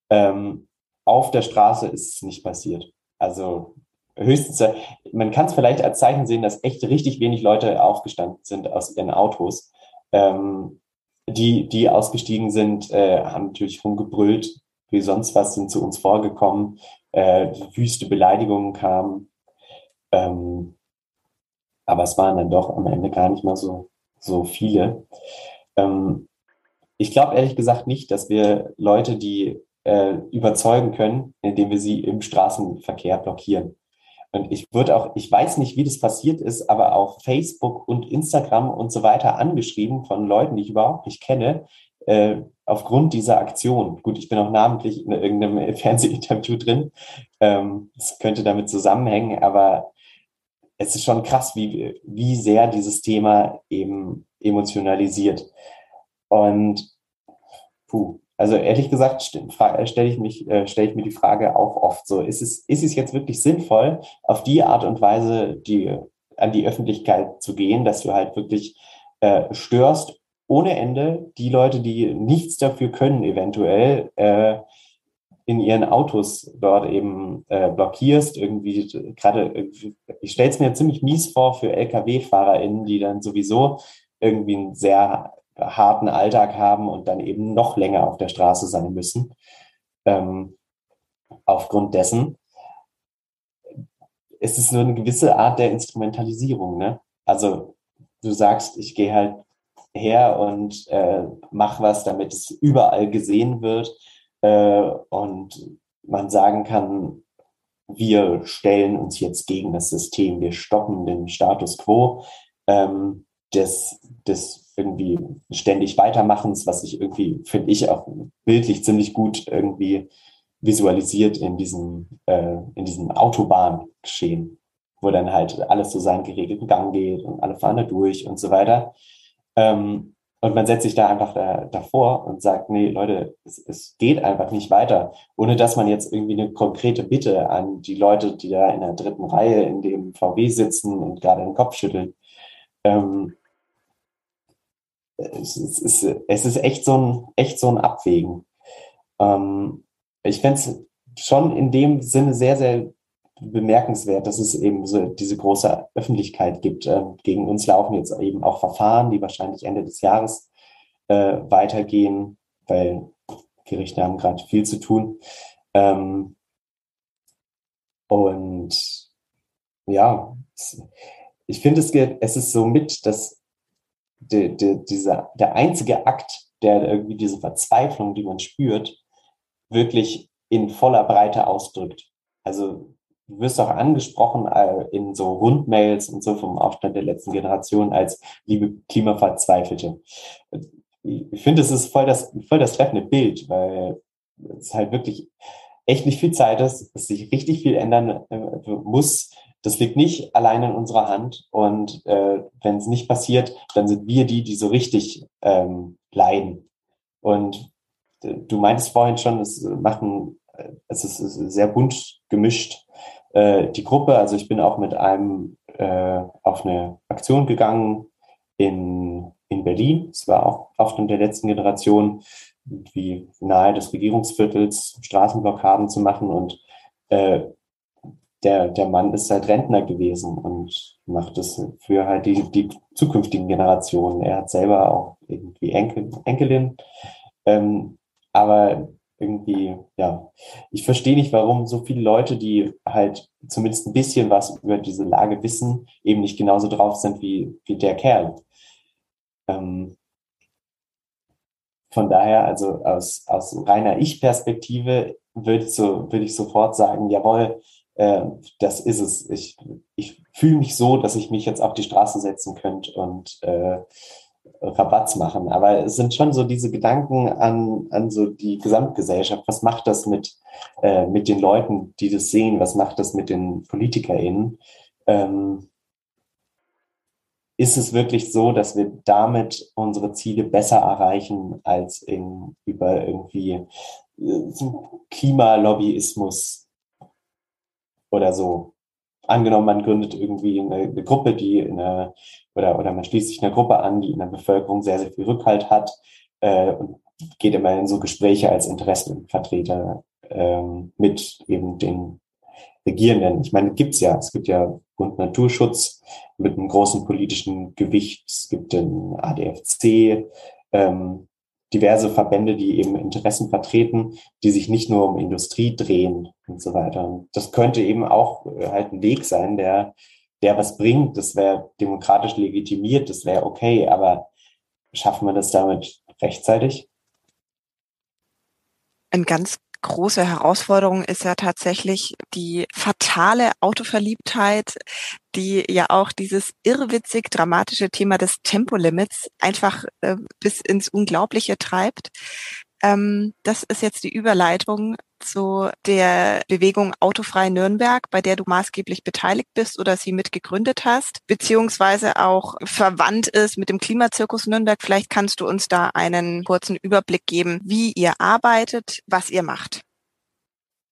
Ähm, auf der Straße ist es nicht passiert. Also höchstens, man kann es vielleicht als Zeichen sehen, dass echt richtig wenig Leute aufgestanden sind aus ihren Autos. Ähm, die, die ausgestiegen sind, äh, haben natürlich rumgebrüllt, wie sonst was sind zu uns vorgekommen, äh, wüste Beleidigungen kamen. Ähm, aber es waren dann doch am Ende gar nicht mal so, so viele. Ähm, ich glaube ehrlich gesagt nicht, dass wir Leute, die äh, überzeugen können, indem wir sie im Straßenverkehr blockieren. Und ich würde auch, ich weiß nicht, wie das passiert ist, aber auf Facebook und Instagram und so weiter angeschrieben von Leuten, die ich überhaupt nicht kenne, äh, aufgrund dieser Aktion. Gut, ich bin auch namentlich in irgendeinem Fernsehinterview drin. Ähm, das könnte damit zusammenhängen, aber es ist schon krass, wie, wie sehr dieses Thema eben emotionalisiert. Und puh, also ehrlich gesagt stelle ich mich, äh, stelle ich mir die Frage auch oft so, ist es, ist es jetzt wirklich sinnvoll, auf die Art und Weise die, an die Öffentlichkeit zu gehen, dass du halt wirklich äh, störst ohne Ende die Leute, die nichts dafür können, eventuell äh, in ihren Autos dort eben äh, blockierst, irgendwie gerade, ich stelle es mir ziemlich mies vor für Lkw-FahrerInnen, die dann sowieso irgendwie einen sehr harten Alltag haben und dann eben noch länger auf der Straße sein müssen. Ähm, aufgrund dessen ist es nur eine gewisse Art der Instrumentalisierung. Ne? Also du sagst, ich gehe halt her und äh, mach was, damit es überall gesehen wird äh, und man sagen kann, wir stellen uns jetzt gegen das System, wir stoppen den Status quo ähm, des, des irgendwie ständig Weitermachens, was sich irgendwie, finde ich, auch bildlich ziemlich gut irgendwie visualisiert in diesem, äh, in diesem Autobahngeschehen, wo dann halt alles so seinen geregelten Gang geht und alle fahren da durch und so weiter. Ähm, und man setzt sich da einfach da, davor und sagt, nee, Leute, es, es geht einfach nicht weiter, ohne dass man jetzt irgendwie eine konkrete Bitte an die Leute, die da in der dritten Reihe in dem VW sitzen und gerade den Kopf schütteln. Ähm, es, ist, es ist echt so ein, echt so ein Abwägen. Ähm, ich fände es schon in dem Sinne sehr, sehr bemerkenswert, dass es eben so diese große Öffentlichkeit gibt. Ähm, gegen uns laufen jetzt eben auch Verfahren, die wahrscheinlich Ende des Jahres äh, weitergehen, weil Gerichte haben gerade viel zu tun. Ähm, und ja, ich finde, es, es ist so mit, dass die, die, dieser, der einzige Akt, der irgendwie diese Verzweiflung, die man spürt, wirklich in voller Breite ausdrückt. Also du wirst auch angesprochen äh, in so Rundmails und so vom Aufstand der letzten Generation als liebe Klimaverzweifelte. Ich finde, es ist voll das, voll das treffende Bild, weil es halt wirklich echt nicht viel Zeit ist, dass sich richtig viel ändern äh, muss. Das liegt nicht allein in unserer Hand. Und äh, wenn es nicht passiert, dann sind wir die, die so richtig ähm, leiden. Und äh, du meintest vorhin schon, es machen, es ist sehr bunt gemischt äh, die Gruppe. Also ich bin auch mit einem äh, auf eine Aktion gegangen in, in Berlin. Es war auch Aufstand der letzten Generation, wie nahe des Regierungsviertels Straßenblockaden zu machen. Und äh, der, der Mann ist halt Rentner gewesen und macht das für halt die, die zukünftigen Generationen. Er hat selber auch irgendwie Enkel, Enkelin. Ähm, aber irgendwie, ja, ich verstehe nicht, warum so viele Leute, die halt zumindest ein bisschen was über diese Lage wissen, eben nicht genauso drauf sind wie, wie der Kerl. Ähm, von daher, also aus, aus reiner Ich-Perspektive würde so, würde ich sofort sagen, jawohl, äh, das ist es. Ich, ich fühle mich so, dass ich mich jetzt auf die Straße setzen könnte und äh, Rabatz machen. Aber es sind schon so diese Gedanken an, an so die Gesamtgesellschaft. Was macht das mit, äh, mit den Leuten, die das sehen? Was macht das mit den PolitikerInnen? Ähm, ist es wirklich so, dass wir damit unsere Ziele besser erreichen als in, über irgendwie äh, Klimalobbyismus oder so? Angenommen, man gründet irgendwie eine, eine Gruppe, die in einer oder, oder man schließt sich einer Gruppe an, die in der Bevölkerung sehr, sehr viel Rückhalt hat äh, und geht immer in so Gespräche als Interessenvertreter ähm, mit eben den Regierenden. Ich meine, gibt's ja. Es gibt ja Bund Naturschutz mit einem großen politischen Gewicht. Es gibt den ADFC. ähm, diverse Verbände, die eben Interessen vertreten, die sich nicht nur um Industrie drehen und so weiter. Das könnte eben auch äh, halt ein Weg sein, der, der was bringt. Das wäre demokratisch legitimiert, das wäre okay, aber schaffen wir das damit rechtzeitig? Ein ganz große Herausforderung ist ja tatsächlich die fatale Autoverliebtheit, die ja auch dieses irrwitzig dramatische Thema des Tempolimits einfach äh, bis ins Unglaubliche treibt. Ähm, das ist jetzt die Überleitung zu der Bewegung Autofrei Nürnberg, bei der du maßgeblich beteiligt bist oder sie mitgegründet hast, beziehungsweise auch verwandt ist mit dem Klimazirkus Nürnberg. Vielleicht kannst du uns da einen kurzen Überblick geben, wie ihr arbeitet, was ihr macht.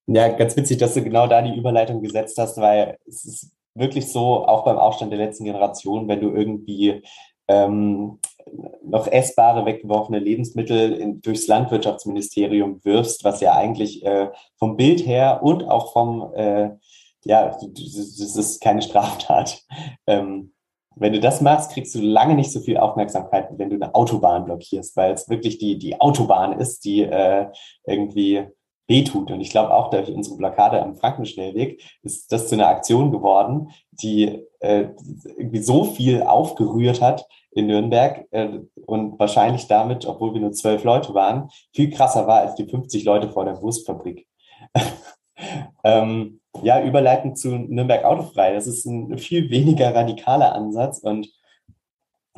Ja, ganz witzig, dass du genau da die Überleitung gesetzt hast, weil es ist wirklich so, auch beim Aufstand der letzten Generation, wenn du irgendwie ähm, noch essbare, weggeworfene Lebensmittel in, durchs Landwirtschaftsministerium wirfst, was ja eigentlich äh, vom Bild her und auch vom, äh, ja, das ist keine Straftat. Ähm, wenn du das machst, kriegst du lange nicht so viel Aufmerksamkeit, wenn du eine Autobahn blockierst, weil es wirklich die, die Autobahn ist, die äh, irgendwie wehtut. Und ich glaube auch durch unsere Plakate am Frankenschnellweg ist das zu einer Aktion geworden, die äh, irgendwie so viel aufgerührt hat in Nürnberg äh, und wahrscheinlich damit, obwohl wir nur zwölf Leute waren, viel krasser war als die 50 Leute vor der Wurstfabrik. ähm, ja, überleitend zu Nürnberg Autofrei. Das ist ein viel weniger radikaler Ansatz und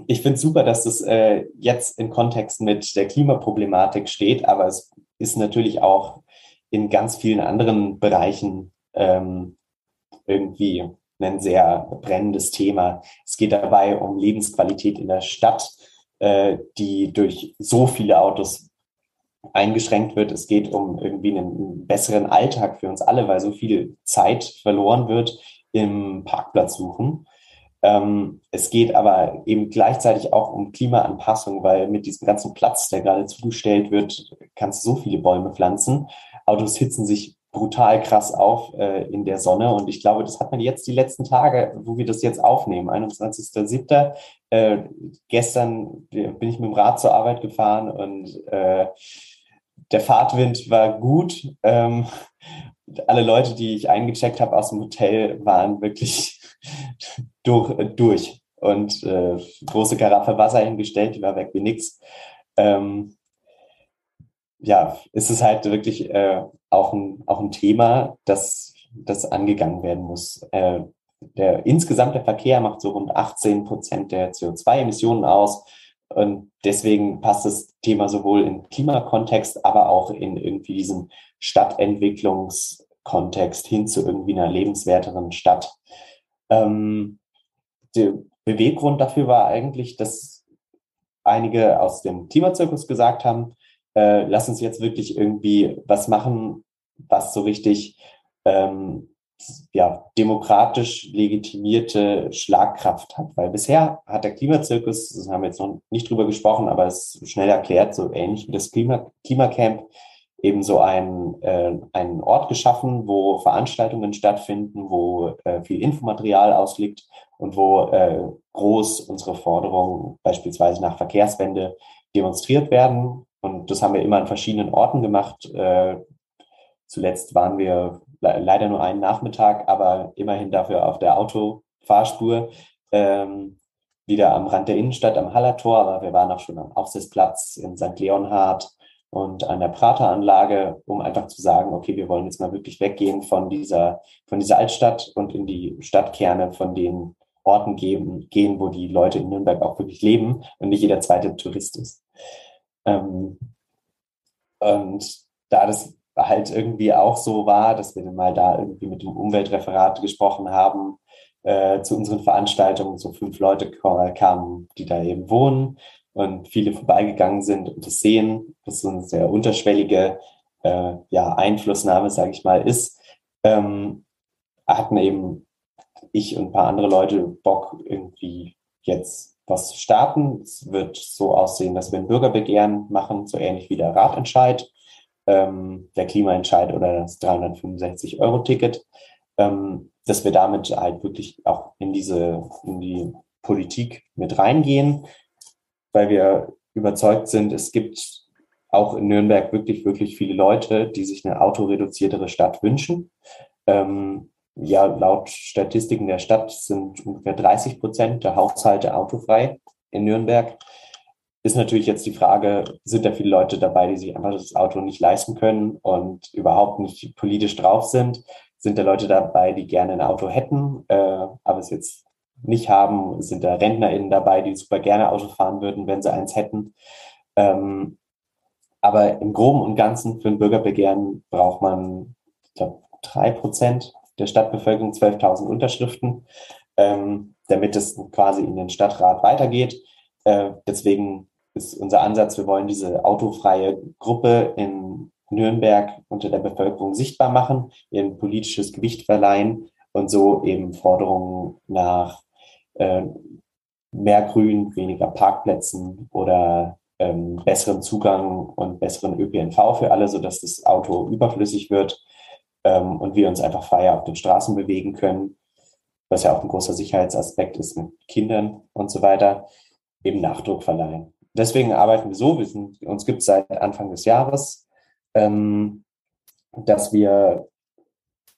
ich finde super, dass das äh, jetzt in Kontext mit der Klimaproblematik steht, aber es ist natürlich auch in ganz vielen anderen Bereichen ähm, irgendwie ein sehr brennendes Thema. Es geht dabei um Lebensqualität in der Stadt, äh, die durch so viele Autos eingeschränkt wird. Es geht um irgendwie einen besseren Alltag für uns alle, weil so viel Zeit verloren wird im Parkplatz suchen. Ähm, es geht aber eben gleichzeitig auch um Klimaanpassung, weil mit diesem ganzen Platz, der gerade zugestellt wird, kannst du so viele Bäume pflanzen. Autos hitzen sich brutal krass auf äh, in der Sonne. Und ich glaube, das hat man jetzt die letzten Tage, wo wir das jetzt aufnehmen, 21.07. Äh, gestern bin ich mit dem Rad zur Arbeit gefahren und äh, der Fahrtwind war gut. Ähm, alle Leute, die ich eingecheckt habe aus dem Hotel, waren wirklich durch. durch. Und äh, große Karaffe Wasser hingestellt, die war weg wie nix. Ähm, ja, ist es halt wirklich äh, auch, ein, auch ein Thema, das, das angegangen werden muss. Äh, der insgesamte Verkehr macht so rund 18 Prozent der CO2-Emissionen aus. Und deswegen passt das Thema sowohl im Klimakontext, aber auch in irgendwie diesem Stadtentwicklungskontext hin zu irgendwie einer lebenswerteren Stadt. Ähm, der Beweggrund dafür war eigentlich, dass einige aus dem Klimazirkus gesagt haben, äh, lass uns jetzt wirklich irgendwie was machen, was so richtig ähm, ja, demokratisch legitimierte Schlagkraft hat. Weil bisher hat der Klimazirkus, das haben wir jetzt noch nicht drüber gesprochen, aber es schnell erklärt, so ähnlich wie das Klima, Klimacamp, eben so ein, äh, einen Ort geschaffen, wo Veranstaltungen stattfinden, wo äh, viel Infomaterial ausliegt und wo äh, groß unsere Forderungen beispielsweise nach Verkehrswende demonstriert werden. Und das haben wir immer an verschiedenen Orten gemacht. Äh, zuletzt waren wir le leider nur einen Nachmittag, aber immerhin dafür auf der Autofahrspur. Ähm, wieder am Rand der Innenstadt am Hallertor, aber wir waren auch schon am Aufsitzplatz in St. Leonhard und an der Prateranlage, um einfach zu sagen, okay, wir wollen jetzt mal wirklich weggehen von dieser, von dieser Altstadt und in die Stadtkerne von den Orten geben, gehen, wo die Leute in Nürnberg auch wirklich leben und nicht jeder zweite Tourist ist. Ähm, und da das halt irgendwie auch so war, dass wir dann mal da irgendwie mit dem Umweltreferat gesprochen haben, äh, zu unseren Veranstaltungen so fünf Leute kamen, die da eben wohnen und viele vorbeigegangen sind und das sehen, dass so eine sehr unterschwellige äh, ja, Einflussnahme, sage ich mal, ist, ähm, hatten eben ich und ein paar andere Leute Bock, irgendwie jetzt was starten. Es wird so aussehen, dass wir ein Bürgerbegehren machen, so ähnlich wie der Ratentscheid, ähm, der Klimaentscheid oder das 365-Euro-Ticket, ähm, dass wir damit halt wirklich auch in diese, in die Politik mit reingehen, weil wir überzeugt sind, es gibt auch in Nürnberg wirklich, wirklich viele Leute, die sich eine autoreduziertere Stadt wünschen. Ähm, ja, laut Statistiken der Stadt sind ungefähr 30 Prozent der Haushalte autofrei in Nürnberg. Ist natürlich jetzt die Frage, sind da viele Leute dabei, die sich einfach das Auto nicht leisten können und überhaupt nicht politisch drauf sind? Sind da Leute dabei, die gerne ein Auto hätten, äh, aber es jetzt nicht haben? Sind da RentnerInnen dabei, die super gerne Auto fahren würden, wenn sie eins hätten? Ähm, aber im Groben und Ganzen für ein Bürgerbegehren braucht man, ich glaube, drei Prozent der Stadtbevölkerung, 12.000 Unterschriften, ähm, damit es quasi in den Stadtrat weitergeht. Äh, deswegen ist unser Ansatz, wir wollen diese autofreie Gruppe in Nürnberg unter der Bevölkerung sichtbar machen, ihr politisches Gewicht verleihen und so eben Forderungen nach äh, mehr Grün, weniger Parkplätzen oder ähm, besseren Zugang und besseren ÖPNV für alle, sodass das Auto überflüssig wird ähm, und wir uns einfach freier auf den Straßen bewegen können, was ja auch ein großer Sicherheitsaspekt ist mit Kindern und so weiter, eben Nachdruck verleihen. Deswegen arbeiten wir so, wir sind, uns gibt es seit Anfang des Jahres, ähm, dass wir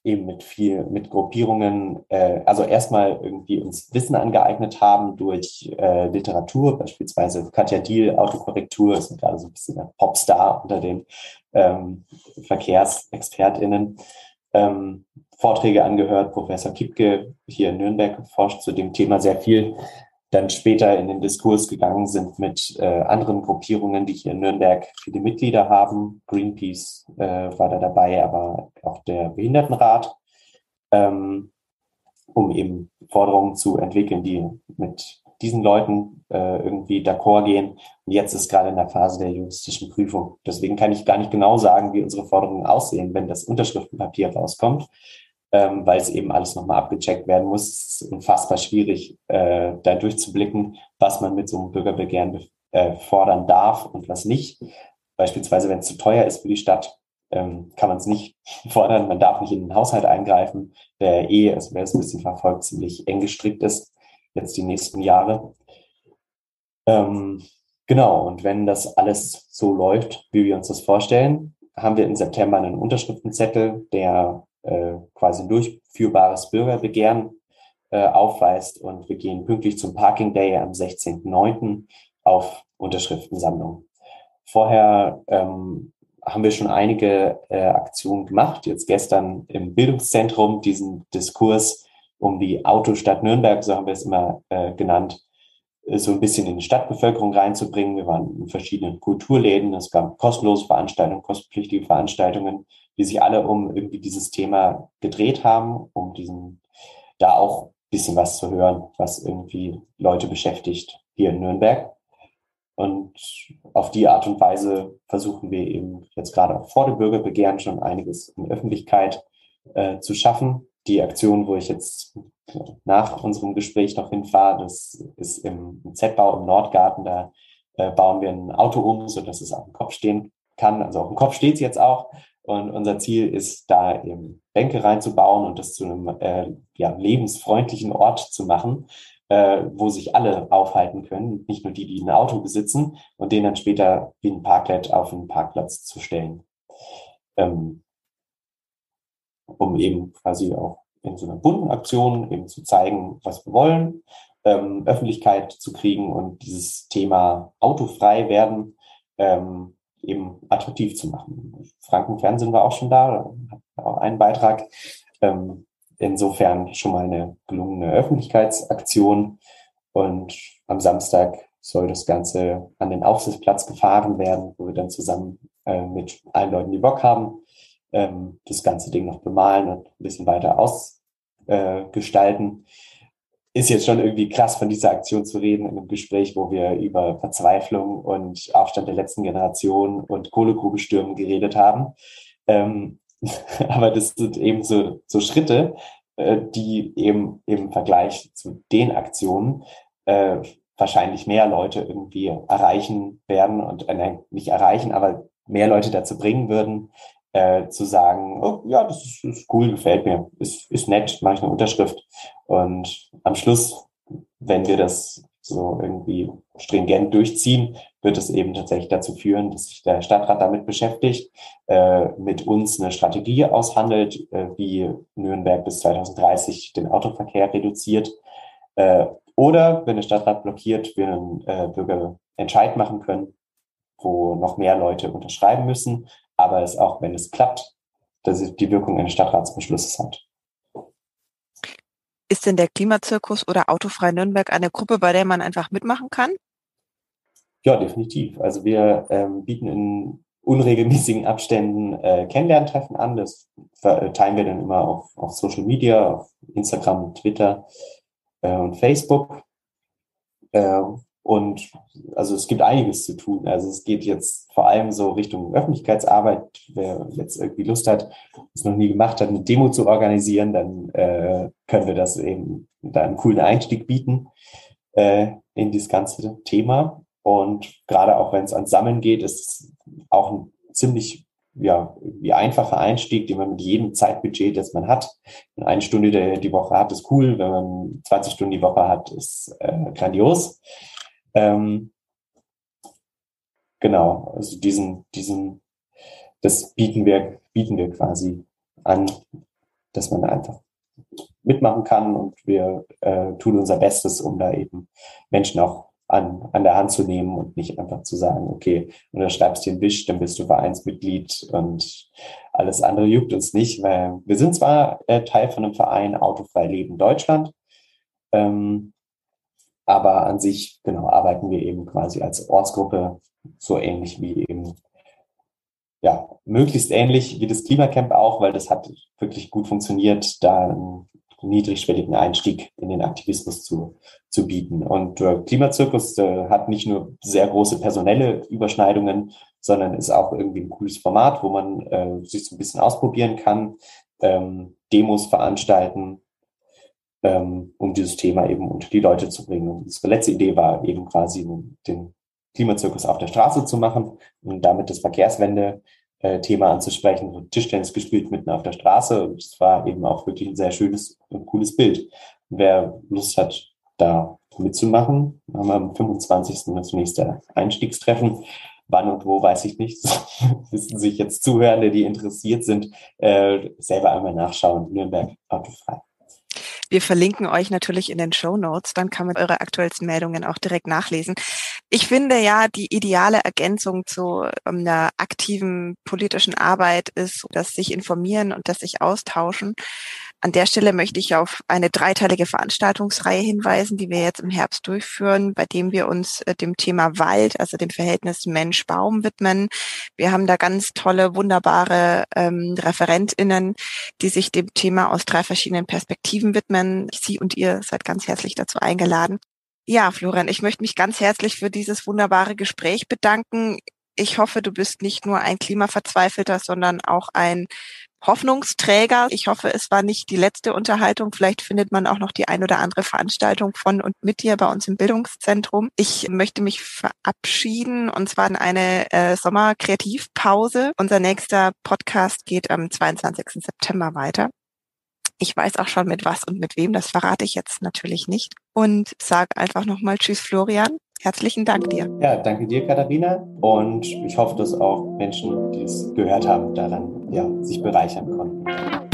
eben mit viel, mit Gruppierungen, äh, also erstmal irgendwie uns Wissen angeeignet haben durch äh, Literatur, beispielsweise Katja Diel, Autokorrektur, ist gerade so ein bisschen ein Popstar unter den ähm, VerkehrsexpertInnen. Ähm, Vorträge angehört, Professor Kipke hier in Nürnberg forscht zu dem Thema sehr viel dann später in den Diskurs gegangen sind mit äh, anderen Gruppierungen, die hier in Nürnberg viele Mitglieder haben. Greenpeace äh, war da dabei, aber auch der Behindertenrat, ähm, um eben Forderungen zu entwickeln, die mit diesen Leuten äh, irgendwie d'accord gehen. Und jetzt ist gerade in der Phase der juristischen Prüfung. Deswegen kann ich gar nicht genau sagen, wie unsere Forderungen aussehen, wenn das Unterschriftenpapier rauskommt ähm, weil es eben alles nochmal abgecheckt werden muss. Es ist unfassbar schwierig, äh, da durchzublicken, was man mit so einem Bürgerbegehren äh, fordern darf und was nicht. Beispielsweise, wenn es zu teuer ist für die Stadt, ähm, kann man es nicht fordern. Man darf nicht in den Haushalt eingreifen, der eh, also wer es ein bisschen verfolgt, ziemlich eng gestrickt ist, jetzt die nächsten Jahre. Ähm, genau, und wenn das alles so läuft, wie wir uns das vorstellen, haben wir im September einen Unterschriftenzettel, der äh, quasi durchführbares Bürgerbegehren äh, aufweist. Und wir gehen pünktlich zum Parking Day am 16.09. auf Unterschriftensammlung. Vorher ähm, haben wir schon einige äh, Aktionen gemacht. Jetzt gestern im Bildungszentrum diesen Diskurs um die Autostadt Nürnberg, so haben wir es immer äh, genannt, so ein bisschen in die Stadtbevölkerung reinzubringen. Wir waren in verschiedenen Kulturläden. Es gab kostenlose Veranstaltungen, kostenpflichtige Veranstaltungen die sich alle um irgendwie dieses Thema gedreht haben, um diesen, da auch bisschen was zu hören, was irgendwie Leute beschäftigt hier in Nürnberg. Und auf die Art und Weise versuchen wir eben jetzt gerade auch vor dem Bürgerbegehren schon einiges in Öffentlichkeit äh, zu schaffen. Die Aktion, wo ich jetzt nach unserem Gespräch noch hinfahre, das ist im, im Z-Bau im Nordgarten. Da äh, bauen wir ein Auto um, so dass es auf dem Kopf stehen kann. Also auf dem Kopf steht es jetzt auch. Und unser Ziel ist, da eben Bänke reinzubauen und das zu einem äh, ja, lebensfreundlichen Ort zu machen, äh, wo sich alle aufhalten können, nicht nur die, die ein Auto besitzen und den dann später wie ein Parklet auf einen Parkplatz zu stellen. Ähm, um eben quasi auch in so einer bunten Aktion eben zu zeigen, was wir wollen, ähm, Öffentlichkeit zu kriegen und dieses Thema autofrei werden ähm, eben attraktiv zu machen. Frankenfernsehen war auch schon da, auch einen Beitrag. Ähm, insofern schon mal eine gelungene Öffentlichkeitsaktion. Und am Samstag soll das Ganze an den Aufsichtsplatz gefahren werden, wo wir dann zusammen äh, mit allen Leuten, die Bock haben, ähm, das ganze Ding noch bemalen und ein bisschen weiter ausgestalten. Äh, ist jetzt schon irgendwie krass, von dieser Aktion zu reden in einem Gespräch, wo wir über Verzweiflung und Aufstand der letzten Generation und Kohlegrubestürmen geredet haben. Ähm, aber das sind eben so, so Schritte, äh, die eben im Vergleich zu den Aktionen äh, wahrscheinlich mehr Leute irgendwie erreichen werden und äh, nicht erreichen, aber mehr Leute dazu bringen würden, äh, zu sagen, oh, ja, das ist, ist, cool, gefällt mir, ist, ist nett, mache ich eine Unterschrift. Und am Schluss, wenn wir das so irgendwie stringent durchziehen, wird es eben tatsächlich dazu führen, dass sich der Stadtrat damit beschäftigt, äh, mit uns eine Strategie aushandelt, äh, wie Nürnberg bis 2030 den Autoverkehr reduziert. Äh, oder wenn der Stadtrat blockiert, wir einen äh, Bürgerentscheid machen können, wo noch mehr Leute unterschreiben müssen, aber es auch, wenn es klappt, dass es die Wirkung eines Stadtratsbeschlusses hat. Ist denn der Klimazirkus oder Autofrei Nürnberg eine Gruppe, bei der man einfach mitmachen kann? Ja, definitiv. Also wir ähm, bieten in unregelmäßigen Abständen äh, Kennenlerntreffen an. Das teilen wir dann immer auf, auf Social Media, auf Instagram, Twitter äh, und Facebook. Äh, und also es gibt einiges zu tun. Also es geht jetzt vor allem so Richtung Öffentlichkeitsarbeit. Wer jetzt irgendwie Lust hat, es noch nie gemacht hat, eine Demo zu organisieren, dann äh, können wir das eben da einen coolen Einstieg bieten äh, in dieses ganze Thema. Und gerade auch wenn es ans Sammeln geht, ist auch ein ziemlich ja, wie einfacher Einstieg, den man mit jedem Zeitbudget, das man hat. Eine Stunde die Woche hat, ist cool. Wenn man 20 Stunden die Woche hat, ist äh, grandios. Ähm, genau, also diesen, diesen, das bieten wir, bieten wir quasi an, dass man einfach mitmachen kann und wir äh, tun unser Bestes, um da eben Menschen auch an, an der Hand zu nehmen und nicht einfach zu sagen, okay, unterschreibst den Wisch, dann bist du Vereinsmitglied und alles andere juckt uns nicht, weil wir sind zwar äh, Teil von einem Verein Autofrei Leben Deutschland, ähm, aber an sich, genau, arbeiten wir eben quasi als Ortsgruppe so ähnlich wie eben, ja, möglichst ähnlich wie das Klimacamp auch, weil das hat wirklich gut funktioniert, da einen niedrigschwelligen Einstieg in den Aktivismus zu, zu bieten. Und äh, Klimazirkus äh, hat nicht nur sehr große personelle Überschneidungen, sondern ist auch irgendwie ein cooles Format, wo man äh, sich so ein bisschen ausprobieren kann, ähm, Demos veranstalten, ähm, um dieses Thema eben unter die Leute zu bringen. Und unsere letzte Idee war eben quasi den Klimazirkus auf der Straße zu machen und damit das Verkehrswende-Thema anzusprechen. Tischtennis gespielt mitten auf der Straße und es war eben auch wirklich ein sehr schönes und cooles Bild. Wer Lust hat, da mitzumachen, haben wir am 25. das nächste Einstiegstreffen. Wann und wo weiß ich nicht. wissen sich jetzt Zuhörende, die interessiert sind, äh, selber einmal nachschauen. Nürnberg autofrei. Wir verlinken euch natürlich in den Show Notes, dann kann man eure aktuellsten Meldungen auch direkt nachlesen. Ich finde ja, die ideale Ergänzung zu ähm, einer aktiven politischen Arbeit ist, dass sich informieren und dass sich austauschen. An der Stelle möchte ich auf eine dreiteilige Veranstaltungsreihe hinweisen, die wir jetzt im Herbst durchführen, bei dem wir uns äh, dem Thema Wald, also dem Verhältnis Mensch-Baum widmen. Wir haben da ganz tolle, wunderbare ähm, ReferentInnen, die sich dem Thema aus drei verschiedenen Perspektiven widmen. Sie und ihr seid ganz herzlich dazu eingeladen. Ja, Florian, ich möchte mich ganz herzlich für dieses wunderbare Gespräch bedanken. Ich hoffe, du bist nicht nur ein Klimaverzweifelter, sondern auch ein Hoffnungsträger. Ich hoffe, es war nicht die letzte Unterhaltung. Vielleicht findet man auch noch die ein oder andere Veranstaltung von und mit dir bei uns im Bildungszentrum. Ich möchte mich verabschieden und zwar in eine äh, Sommerkreativpause. Unser nächster Podcast geht am 22. September weiter. Ich weiß auch schon mit was und mit wem, das verrate ich jetzt natürlich nicht. Und sage einfach nochmal Tschüss, Florian. Herzlichen Dank dir. Ja, danke dir, Katharina. Und ich hoffe, dass auch Menschen, die es gehört haben, daran ja, sich bereichern konnten.